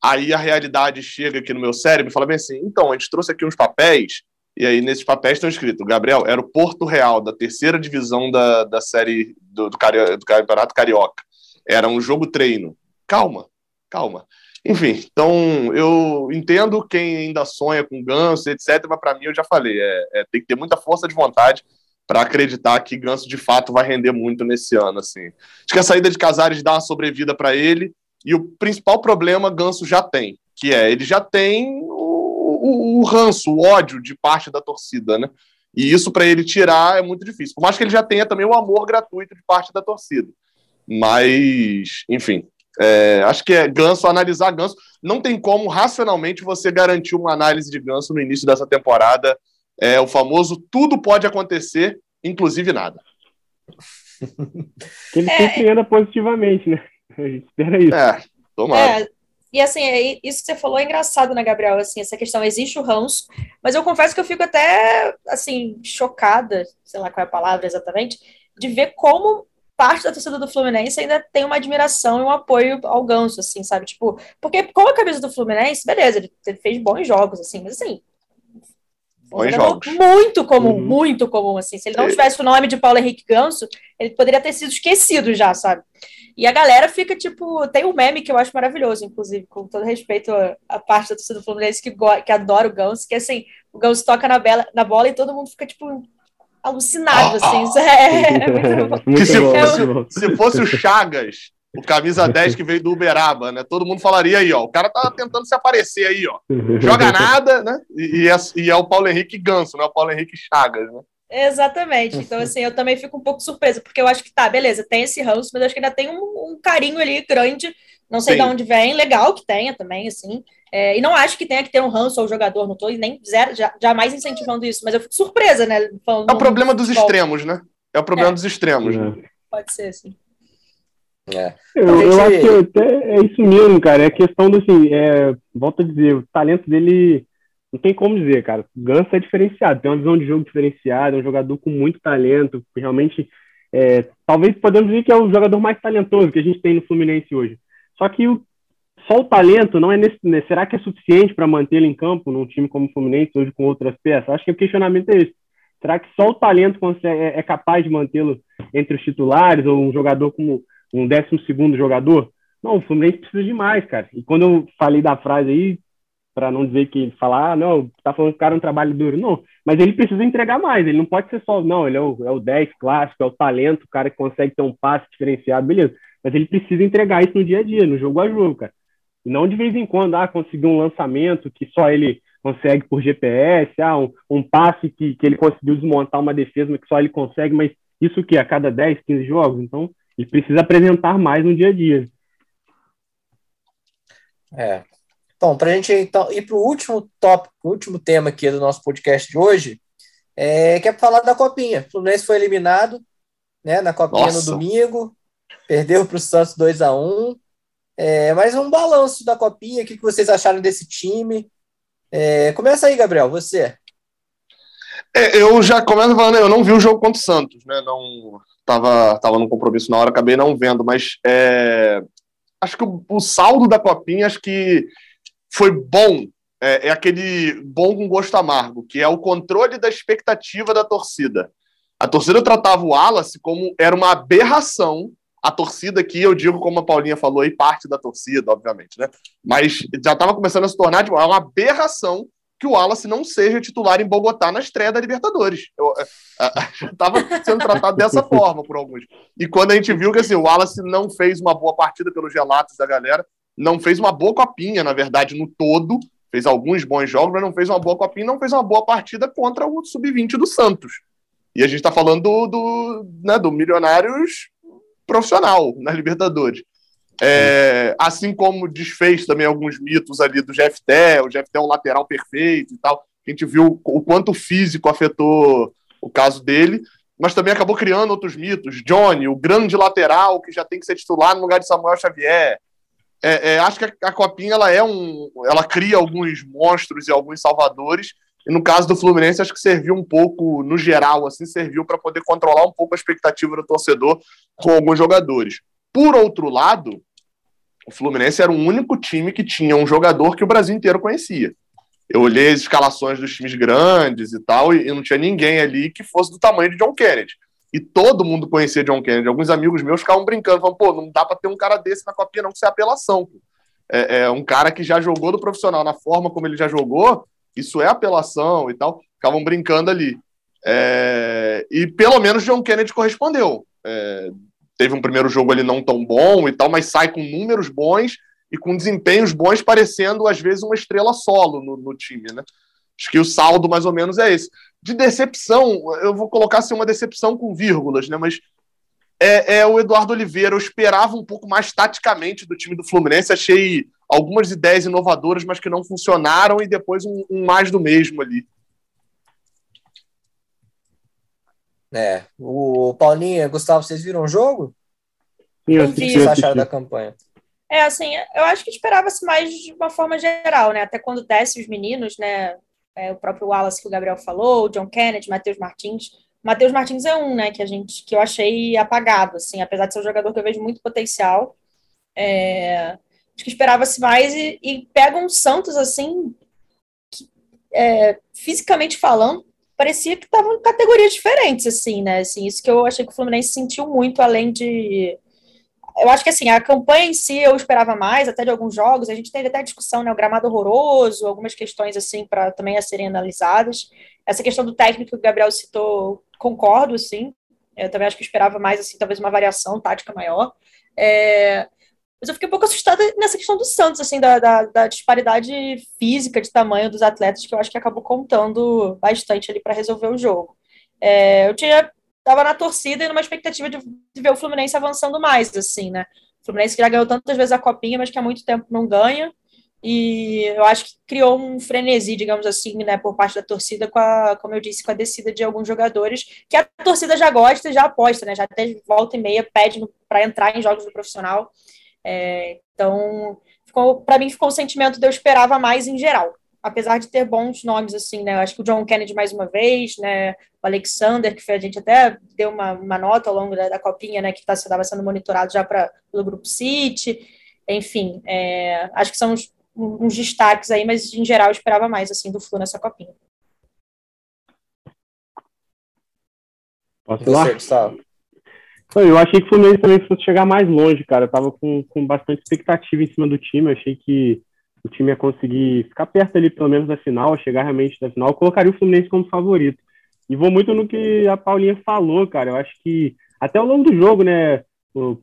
Aí a realidade chega aqui no meu cérebro e fala bem assim: então, a gente trouxe aqui uns papéis, e aí nesses papéis estão escritos: Gabriel, era o Porto Real, da terceira divisão da, da série do, do, do Campeonato Carioca. Era um jogo treino. Calma, calma. Enfim, então eu entendo quem ainda sonha com Ganso, etc. Mas para mim, eu já falei, é, é, tem que ter muita força de vontade para acreditar que Ganso de fato vai render muito nesse ano. Assim. Acho que a saída de Casares dá uma sobrevida para ele e o principal problema Ganso já tem, que é ele já tem o, o, o ranço, o ódio de parte da torcida, né? E isso para ele tirar é muito difícil. Por mais que ele já tenha também o amor gratuito de parte da torcida. Mas, enfim, é, acho que é ganso, analisar ganso. Não tem como racionalmente você garantir uma análise de ganso no início dessa temporada É o famoso tudo pode acontecer, inclusive nada. Ele é, surpreenda positivamente, né? A gente espera isso. É, tomara. É, e assim, é, isso que você falou é engraçado, né, Gabriel? Assim, essa questão, existe o ranço, mas eu confesso que eu fico até, assim, chocada, sei lá qual é a palavra exatamente, de ver como parte da torcida do Fluminense ainda tem uma admiração e um apoio ao Ganso, assim, sabe? Tipo, porque com a cabeça do Fluminense, beleza, ele fez bons jogos, assim, mas assim, Bons jogos. Muito comum, uhum. muito comum, assim. Se ele não é. tivesse o nome de Paulo Henrique Ganso, ele poderia ter sido esquecido já, sabe? E a galera fica, tipo, tem um meme que eu acho maravilhoso, inclusive, com todo respeito à, parte da torcida do Fluminense que, que adora o Ganso, que assim, o Ganso toca na, bela, na bola e todo mundo fica, tipo, alucinado, assim. É, é se, fosse, se fosse o Chagas o camisa 10 que veio do Uberaba, né? Todo mundo falaria aí, ó. O cara tá tentando se aparecer aí, ó. Joga nada, né? E, e, é, e é, o Paulo Henrique Ganso, não é o Paulo Henrique Chagas, né? Exatamente. Então, assim, eu também fico um pouco surpresa, porque eu acho que tá, beleza, tem esse ranço, mas eu acho que ainda tem um, um carinho ali grande. Não sei Sim. de onde vem, legal que tenha também, assim. É, e não acho que tenha que ter um ranço ao jogador, não tô nem zero, já, jamais incentivando isso, mas eu fico surpresa, né? é o problema dos extremos, né? É o problema é. dos extremos, né? Pode ser, sim. É. Eu, gente... eu, acho que até é isso mesmo, cara. É questão do assim, é, volto a dizer, o talento dele não tem como dizer, cara. O Ganso é diferenciado, tem uma visão de jogo diferenciada, é um jogador com muito talento, realmente. É, talvez podemos dizer que é o jogador mais talentoso que a gente tem no Fluminense hoje. Só que o, só o talento não é nesse, né, será que é suficiente para mantê-lo em campo num time como o Fluminense hoje com outras peças? Acho que o questionamento é esse. Será que só o talento consegue, é, é capaz de mantê-lo entre os titulares ou um jogador como um décimo segundo jogador. Não, o Fluminense precisa de mais, cara. E quando eu falei da frase aí, para não dizer que falar, ah, não, tá falando que o cara é um trabalho duro. Não, mas ele precisa entregar mais. Ele não pode ser só, não, ele é o, é o 10 clássico, é o talento, o cara que consegue ter um passe diferenciado, beleza. Mas ele precisa entregar isso no dia a dia, no jogo a jogo, cara. E não de vez em quando, ah, conseguir um lançamento que só ele consegue por GPS, ah, um, um passe que, que ele conseguiu desmontar uma defesa, mas que só ele consegue, mas isso que a cada 10, 15 jogos. Então, ele precisa apresentar mais no dia a dia. É. Bom, para a gente então ir para o último tópico, último tema aqui do nosso podcast de hoje, é, que é falar da Copinha. O Fluminense foi eliminado né, na Copinha Nossa. no domingo, perdeu para o Santos 2 a 1 é, Mas um balanço da Copinha, o que vocês acharam desse time? É, começa aí, Gabriel, você. É, eu já começo falando, eu não vi o jogo contra o Santos, né? Não, tava, tava num compromisso na hora, acabei não vendo, mas é, acho que o, o, saldo da Copinha acho que foi bom. É, é, aquele bom com gosto amargo, que é o controle da expectativa da torcida. A torcida tratava o Wallace como era uma aberração. A torcida aqui, eu digo, como a Paulinha falou, e parte da torcida, obviamente, né? Mas já estava começando a se tornar de uma aberração que o Wallace não seja titular em Bogotá na estreia da Libertadores. Estava sendo tratado dessa forma por alguns. E quando a gente viu que assim, o Wallace não fez uma boa partida pelos relatos da galera, não fez uma boa copinha, na verdade, no todo, fez alguns bons jogos, mas não fez uma boa copinha, não fez uma boa partida contra o sub-20 do Santos. E a gente está falando do, do, né, do Milionários profissional na Libertadores. É, assim como desfez também alguns mitos ali do GFT, o GFT é um lateral perfeito e tal. A gente viu o quanto o físico afetou o caso dele, mas também acabou criando outros mitos. Johnny, o grande lateral que já tem que ser titular no lugar de Samuel Xavier. É, é, acho que a, a, Copinha ela é um, ela cria alguns monstros e alguns salvadores. E no caso do Fluminense, acho que serviu um pouco, no geral, assim, serviu para poder controlar um pouco a expectativa do torcedor com alguns jogadores. Por outro lado, o Fluminense era o único time que tinha um jogador que o Brasil inteiro conhecia. Eu olhei as escalações dos times grandes e tal, e, não tinha ninguém ali que fosse do tamanho de John Kennedy. E todo mundo conhecia John Kennedy. Alguns amigos meus ficavam brincando, falando, pô, não dá para ter um cara desse na copinha, não, que isso é apelação. É, é, um cara que já jogou do profissional na forma como ele já jogou, isso é apelação e tal. Ficavam brincando ali. É, e pelo menos John Kennedy correspondeu. É, teve um primeiro jogo ali não tão bom e tal, mas sai com números bons e com desempenhos bons, parecendo às vezes uma estrela solo no, no time, né? Acho que o saldo mais ou menos é esse. De decepção, eu vou colocar assim uma decepção com vírgulas, né? Mas é, é, o Eduardo Oliveira. Eu esperava um pouco mais taticamente do time do Fluminense. Achei algumas ideias inovadoras, mas que não funcionaram, e depois um, um mais do mesmo ali. É, o Paulinho, Gustavo, vocês viram o jogo? Eu O que vocês acharam da campanha? É, assim, eu acho que esperava-se mais de uma forma geral, né? Até quando desce os meninos, né? É, o próprio Wallace que o Gabriel falou, o John Kennedy, Matheus Martins. Matheus Martins é um, né, que a gente, que eu achei apagado, assim, apesar de ser um jogador que eu vejo muito potencial. É, acho que esperava-se mais e, e pega um Santos, assim, que, é, fisicamente falando, parecia que estavam em categorias diferentes, assim, né? Assim, isso que eu achei que o Fluminense sentiu muito, além de eu acho que assim, a campanha em si eu esperava mais, até de alguns jogos. A gente teve até discussão, né? O gramado horroroso, algumas questões assim para também a serem analisadas. Essa questão do técnico que o Gabriel citou, concordo, sim. Eu também acho que esperava mais, assim, talvez uma variação tática maior. É, mas eu fiquei um pouco assustada nessa questão do Santos, assim, da, da, da disparidade física de tamanho dos atletas, que eu acho que acabou contando bastante ali para resolver o jogo. É, eu tinha estava na torcida e numa expectativa de, de, ver o Fluminense avançando mais, assim, né? O Fluminense que já ganhou tantas vezes a copinha, mas que há muito tempo não ganha. E eu acho que criou um frenesi, digamos assim, né, por parte da torcida, com a, como eu disse, com a descida de alguns jogadores que a torcida já gosta e já aposta, né? Já até volta e meia pede para entrar em jogos do profissional. É, então, para mim, ficou um sentimento de eu esperava mais em geral apesar de ter bons nomes, assim, né? Eu acho que o John Kennedy mais uma vez, né? O Alexander, que a gente até deu uma, uma nota ao longo da, da copinha, né? Que tá, estava sendo monitorado já para pelo Grupo City. Enfim, é, acho que são uns, uns, destaques aí, mas em geral eu esperava mais, assim, do Flu nessa copinha. Posso falar? Gustavo? Eu achei que o Fluminense também fosse chegar mais longe, cara. Eu tava com, com bastante expectativa em cima do time. Eu achei que o time ia conseguir ficar perto ali, pelo menos da final, chegar realmente da final, eu colocaria o Fluminense como favorito. E vou muito no que a Paulinha falou, cara. Eu acho que até ao longo do jogo, né?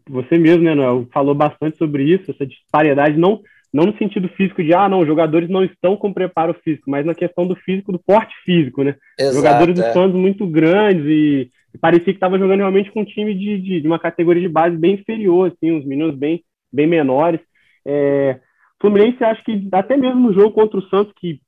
Você mesmo, né, Noel, falou bastante sobre isso, essa disparidade, não, não no sentido físico de, ah, não, os jogadores não estão com preparo físico, mas na questão do físico, do porte físico, né? Exato, jogadores é. do Santos muito grandes e parecia que estava jogando realmente com um time de, de, de, uma categoria de base bem inferior, assim, uns meninos bem, bem menores. É, Fluminense, acho que até mesmo no jogo contra o Santos, que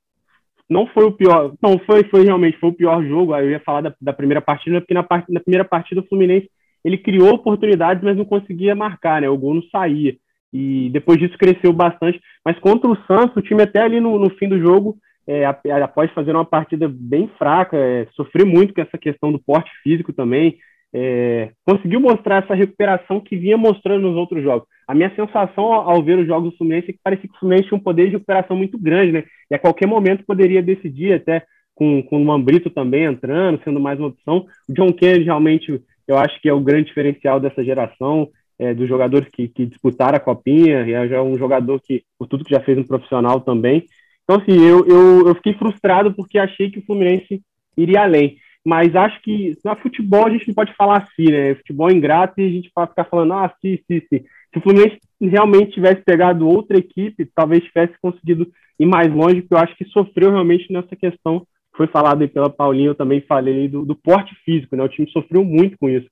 não foi o pior, não foi, foi realmente foi o pior jogo. Eu ia falar da, da primeira partida, porque na, part, na, primeira partida o Fluminense ele criou oportunidades, mas não conseguia marcar, né? O gol não saía. E depois disso cresceu bastante. Mas contra o Santos, o time até ali no, no fim do jogo, é, após fazer uma partida bem fraca, é, sofreu muito com essa questão do porte físico também é, conseguiu mostrar essa recuperação que vinha mostrando nos outros jogos. A minha sensação ao, ver os jogos do Fluminense é que parecia que o Fluminense tinha um poder de recuperação muito grande, né? E a qualquer momento poderia decidir, até com, com o Mambrito também entrando, sendo mais uma opção. O John Kennedy realmente, eu acho que é o grande diferencial dessa geração, é, dos jogadores que, que disputaram a Copinha, e é um jogador que, por tudo que já fez no profissional também. Então, assim, eu, eu, eu fiquei frustrado porque achei que o Fluminense iria além mas acho que na futebol a gente não pode falar assim, né? Futebol é ingrato e a gente pode ficar falando, ah, sim, sim, sim. Se o Fluminense realmente tivesse pegado outra equipe, talvez tivesse conseguido ir mais longe, porque eu acho que sofreu realmente nessa questão. Foi falado aí pela Paulinha, eu também falei do, do porte físico, né? O time sofreu muito com isso.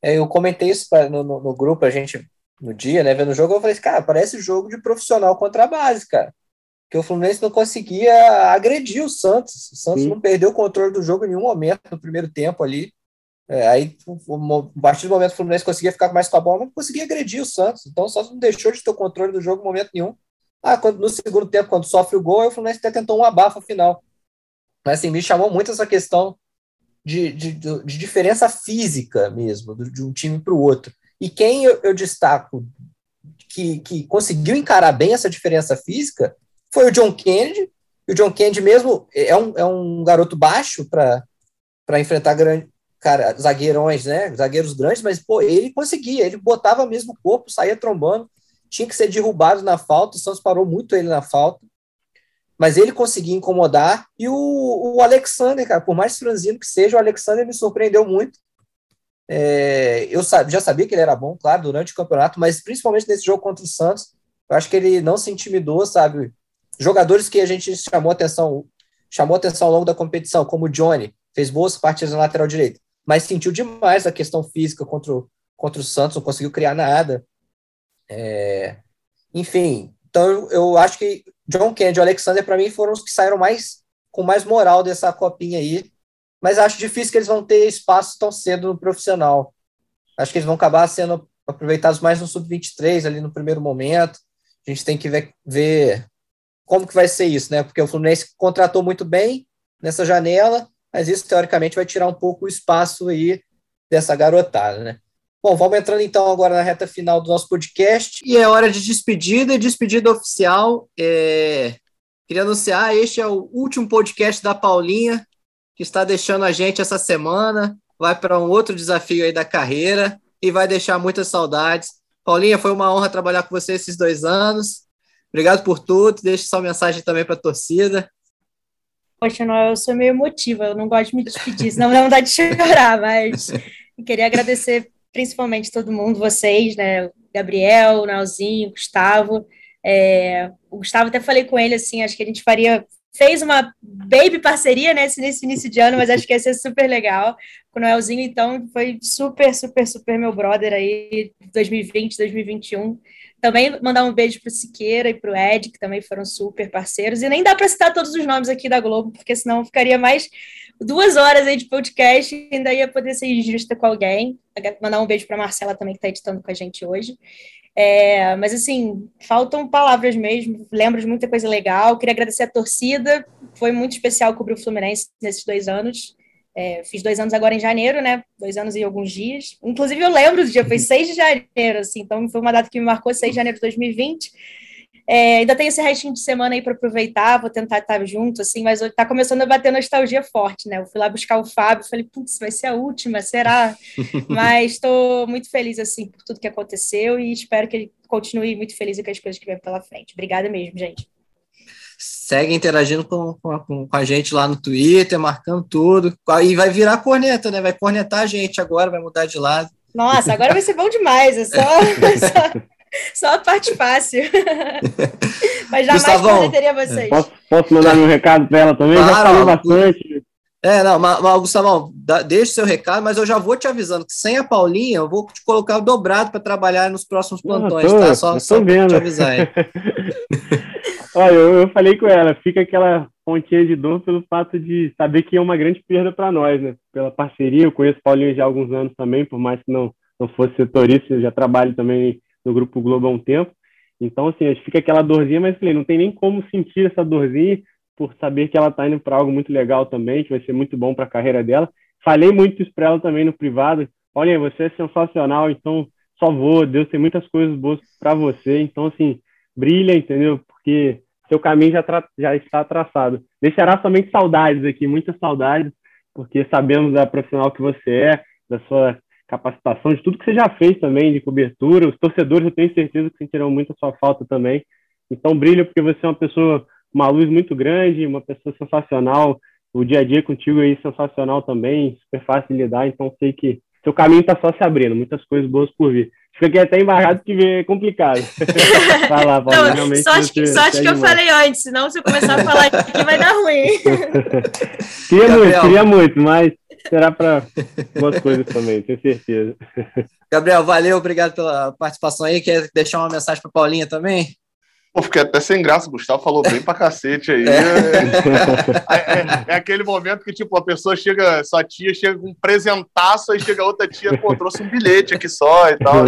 É, eu comentei isso pra, no, no, no, grupo, a gente, no dia, né, vendo o jogo, eu falei, cara, parece jogo de profissional contra a base, cara que o Fluminense não conseguia agredir o Santos. O Santos Sim. não perdeu o controle do jogo em nenhum momento no primeiro tempo ali. É, aí, a partir do momento que o Fluminense conseguia ficar mais com a bola, não conseguia agredir o Santos. Então, o Santos não deixou de ter o controle do jogo em momento nenhum. Ah, quando, no segundo tempo, quando sofre o gol, aí o Fluminense até tentou um abafa final. Mas, assim, me chamou muito essa questão de, de, de diferença física mesmo, de um time para o outro. E quem eu, eu destaco que, que conseguiu encarar bem essa diferença física foi o John Kennedy. E o John Kennedy mesmo é um, é um garoto baixo para enfrentar grande, cara, zagueirões, né? Zagueiros grandes, mas pô, ele conseguia, ele botava mesmo o corpo, saía trombando, tinha que ser derrubado na falta, o Santos parou muito ele na falta. Mas ele conseguia incomodar. E o, o Alexander, cara, por mais franzino que seja, o Alexander me surpreendeu muito. É, eu já sabia que ele era bom, claro, durante o campeonato, mas principalmente nesse jogo contra o Santos, eu acho que ele não se intimidou, sabe? Jogadores que a gente chamou atenção, chamou atenção ao longo da competição, como o Johnny, fez boas partidas na lateral direita, mas sentiu demais a questão física contra o, contra o Santos, não conseguiu criar nada. É, enfim, então eu acho que John Kennedy e Alexander, para mim, foram os que saíram mais com mais moral dessa copinha aí. mas acho difícil que eles vão ter espaço tão cedo no profissional. Acho que eles vão acabar sendo aproveitados mais no sub-23 ali no primeiro momento. A gente tem que ver, ver como que vai ser isso, né? Porque o Fluminense contratou muito bem nessa janela, mas isso teoricamente vai tirar um pouco o espaço aí dessa garotada, né? Bom, vamos entrando então agora na reta final do nosso podcast e é hora de despedida e despedida oficial. É... Queria anunciar, este é o último podcast da Paulinha, que está deixando a gente essa semana, vai para um outro desafio aí da carreira e vai deixar muitas saudades. Paulinha, foi uma honra trabalhar com você esses dois anos. Obrigado por tudo. Deixe sua mensagem também para a torcida. Poxa, não, eu sou meio emotiva, eu não gosto de me despedir, senão dá vontade de chorar, mas queria agradecer principalmente todo mundo, vocês, né? Gabriel, Nalzinho, Gustavo. É, o Gustavo até falei com ele assim, acho que a gente faria. Fez uma baby parceria né, nesse início de ano, mas acho que ia ser super legal. Com o Noelzinho, então, foi super, super, super meu brother aí, 2020, 2021. Também mandar um beijo para o Siqueira e para o Ed, que também foram super parceiros. E nem dá para citar todos os nomes aqui da Globo, porque senão ficaria mais duas horas aí de podcast e ainda ia poder ser injusta com alguém. Mandar um beijo para Marcela também, que está editando com a gente hoje. É, mas assim, faltam palavras mesmo, lembro de muita coisa legal. Queria agradecer a torcida, foi muito especial cobrir o Fluminense nesses dois anos. É, fiz dois anos agora em janeiro, né? Dois anos e alguns dias. Inclusive, eu lembro do dia, foi 6 de janeiro, assim, então foi uma data que me marcou, 6 de janeiro de 2020. É, ainda tem esse restinho de semana aí para aproveitar, vou tentar estar junto, assim, mas está começando a bater nostalgia forte, né? Eu fui lá buscar o Fábio, falei, putz, vai ser a última, será? mas estou muito feliz, assim, por tudo que aconteceu e espero que ele continue muito feliz com as coisas que vem pela frente. Obrigada mesmo, gente segue interagindo com, com, com, a gente lá no Twitter, marcando tudo. E vai virar corneta, né? Vai cornetar a gente agora, vai mudar de lado. Nossa, agora vai ser bom demais. É só, só, só, a parte fácil. Mas jamais Gustavão, corneteria vocês. Posso, posso mandar meu recado para ela também? Claro, já falou bastante. É, não, mas, mas Gustavão, deixa seu recado, mas eu já vou te avisando que sem a Paulinha eu vou te colocar dobrado para trabalhar nos próximos plantões, tô, tá? Só, só vendo. te avisar. Olha, eu, eu, falei com ela, fica aquela pontinha de dor pelo fato de saber que é uma grande perda para nós, né? Pela parceria, eu conheço Paulinho já há alguns anos também, por mais que não, não fosse setorista, eu já trabalho também no Grupo Globo há um tempo. Então, assim, fica aquela dorzinha, mas falei, não tem nem como sentir essa dorzinha por saber que ela está indo para algo muito legal também, que vai ser muito bom para a carreira dela. Falei muito isso para ela também no privado. Olha, você é sensacional, então só vou, Deus tem muitas coisas boas para você. Então, assim, brilha, entendeu? Porque seu caminho já, já está traçado. Deixará somente saudades aqui, muitas saudades, porque sabemos da profissional que você é, da sua capacitação, de tudo que você já fez também, de cobertura. Os torcedores, eu tenho certeza que sentirão muito a sua falta também. Então, brilha, porque você é uma pessoa, uma luz muito grande, uma pessoa sensacional. O dia a dia contigo aí sensacional também, super fácil de lidar. Então, sei que seu caminho está só se abrindo, muitas coisas boas por vir. Fiquei até embarrado que é complicado. Vai lá, Paulo, Não, sorte que, sorte que eu falei antes, senão se eu começar a falar aqui vai dar ruim. queria Gabriel. muito, queria muito, mas será para boas coisas também, tenho certeza. Gabriel, valeu, obrigado pela participação aí. Quer deixar uma mensagem para Paulinha também? Pô, fiquei até sem graça, o Gustavo falou bem pra cacete aí. É. É, é, é, aquele momento que, tipo, a pessoa chega, sua tia chega com um presentaço, aí chega outra tia, pô, trouxe um bilhete aqui só e tal.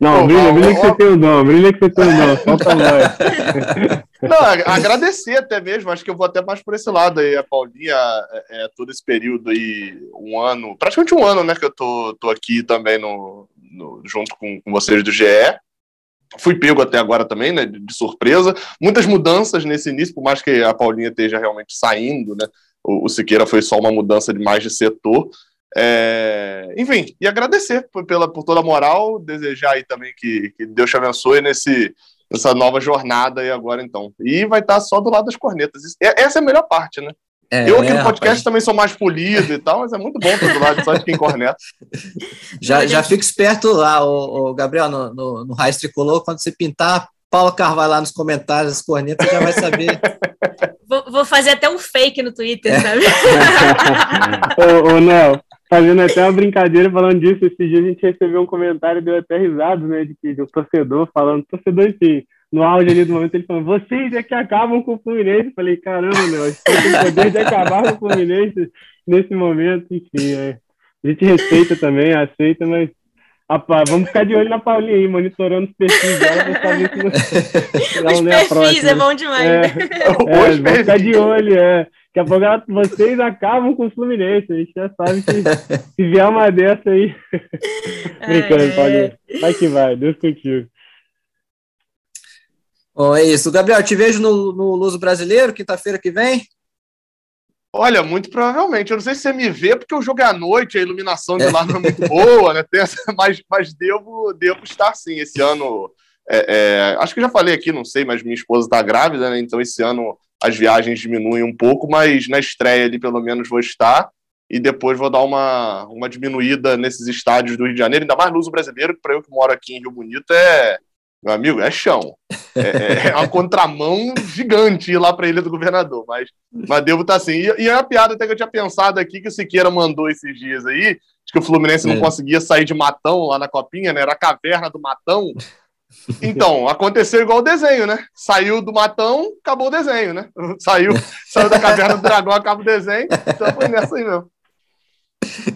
Não, pô, brilha, brilha que você tem o dom, brilha que você tem o dom, solta mais. Não, agradecer até mesmo, acho que eu vou até mais por esse lado aí, a Paulinha, é, é, todo esse período aí, um ano, praticamente um ano, né, que eu tô, tô aqui também no, no junto com, com vocês do GE, Fui pego até agora também, né, de surpresa. Muitas mudanças nesse início, por mais que a Paulinha esteja realmente saindo, né, o, o Siqueira foi só uma mudança de mais de setor. É, enfim, e agradecer por, pela, por toda a moral, desejar aí também que, que Deus te abençoe nesse, nessa nova jornada aí agora, então. E vai estar só do lado das cornetas. Essa é a melhor parte, né? É, eu aqui no podcast rapaz. também sou mais polido e tal, mas é muito bom estar do lado só de quem corneta. Já, já fica esperto lá, o, o Gabriel, no, no, no Raiz Tricolor, quando você pintar Paulo Carvalho lá nos comentários, as cornetas, já vai saber. Vou, vou fazer até um fake no Twitter, é. sabe? ô, ô, Nel, fazendo até uma brincadeira falando disso, esses dias a gente recebeu um comentário, deu até risado, né, de, que, de um torcedor falando, torcedor, enfim, no auge ali do momento, ele falou, vocês é que acabam com o Fluminense. Eu falei, caramba, meu, a gente tem o poder de acabar com o Fluminense nesse momento, enfim, é. a gente respeita também, aceita, mas Rapaz, vamos ficar de olho na Paulinha aí, monitorando os perfis dela pra saber se Os é perfis é bom demais. É, é, vamos ficar de olho, é. Daqui a pouco ela, vocês acabam com o Fluminense. A gente já sabe que se vier uma dessa aí. Brincando, é. Paulinha. Vai que vai, Deus contigo. Bom, é isso. Gabriel, te vejo no, no Luso Brasileiro, quinta-feira que vem. Olha, muito provavelmente. Eu não sei se você me vê, porque o jogo é à noite, a iluminação de lá não é muito boa, né? Essa, mas mas devo, devo estar sim. Esse ano, é, é, acho que já falei aqui, não sei, mas minha esposa está grávida, né? Então esse ano as viagens diminuem um pouco, mas na estreia ali pelo menos vou estar. E depois vou dar uma, uma diminuída nesses estádios do Rio de Janeiro, ainda mais no uso brasileiro, que para eu que moro aqui em Rio Bonito é, meu amigo, é chão. É, é, é uma contramão gigante ir lá para a Ilha do Governador. Mas, mas devo estar tá assim. E, e é uma piada até que eu tinha pensado aqui que o Siqueira mandou esses dias aí, de que o Fluminense é. não conseguia sair de Matão lá na Copinha, né? Era a caverna do Matão. Então, aconteceu igual o desenho, né? Saiu do Matão, acabou o desenho, né? Saiu, saiu da caverna do dragão, acaba o desenho. Então foi nessa aí mesmo.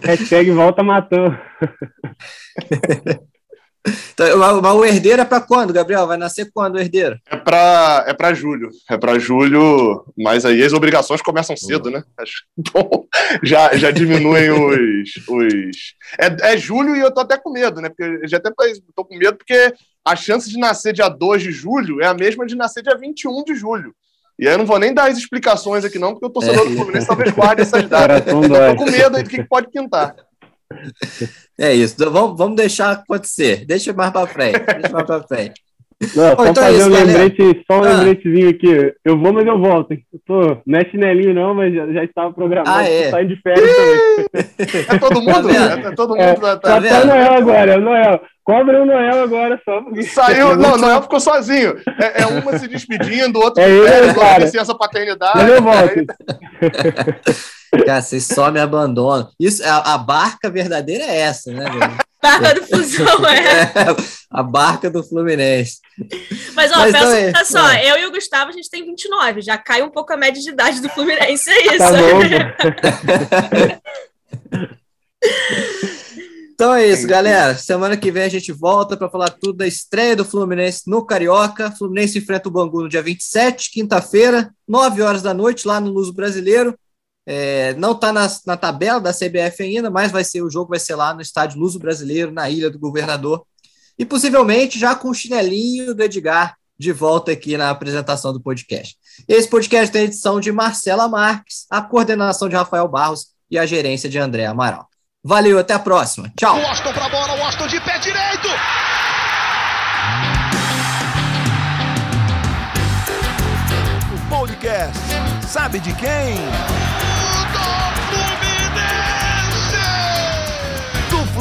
Hashtag volta Matão. Então, mas o herdeiro é para quando, Gabriel? Vai nascer quando o herdeiro? É para é julho. É para julho, mas aí as obrigações começam cedo, né? Bom, já, já diminuem os. os... É, é julho e eu tô até com medo, né? Porque já até tô com medo porque a chance de nascer dia 2 de julho é a mesma de nascer dia 21 de julho. E aí eu não vou nem dar as explicações aqui, não, porque o torcedor é. do Fluminense talvez guarde essas datas. Eu tô com medo aí do que pode pintar. É isso. Então, vamos, vamos deixar acontecer. Deixa mais para frente. Deixa mais para frente. Não, só então é fazer é isso, um lembrete, só um ah. lembretezinho aqui. Eu vou, mas eu volto. Eu tô, não é chinelinho, não, mas já, já estava programado. Ah, é? Saindo de férias também. É todo mundo? Tá é, todo mundo. É, tá, tá, tá Noel agora, é o Noel. Cobra o Noel agora só. Porque... Saiu, não, Noel ficou sozinho. É, é uma se despedindo, outro é de férias, outro licença paternidade. Mas eu volto. Cara, vocês só me abandonam. Isso, a, a barca verdadeira é essa, né? Barca do Fusão, é. é. A barca do Fluminense. Mas, ó, Mas pensa, então, é, só, é. eu e o Gustavo, a gente tem 29, já cai um pouco a média de idade do Fluminense, é tá isso. Tá então é isso, galera. Semana que vem a gente volta para falar tudo da estreia do Fluminense no Carioca. Fluminense enfrenta o Bangu no dia 27, quinta-feira, 9 horas da noite, lá no Luso Brasileiro. É, não está na, na, tabela da CBF ainda, mas vai ser o jogo vai ser lá no estádio Luso Brasileiro, na Ilha do Governador. E possivelmente já com o chinelinho do Edgar de volta aqui na apresentação do podcast. Esse podcast tem a edição de Marcela Marques, a coordenação de Rafael Barros e a gerência de André Amaral. Valeu, até a próxima. Tchau. Washington pra bola, Washington de pé direito. O podcast sabe de quem?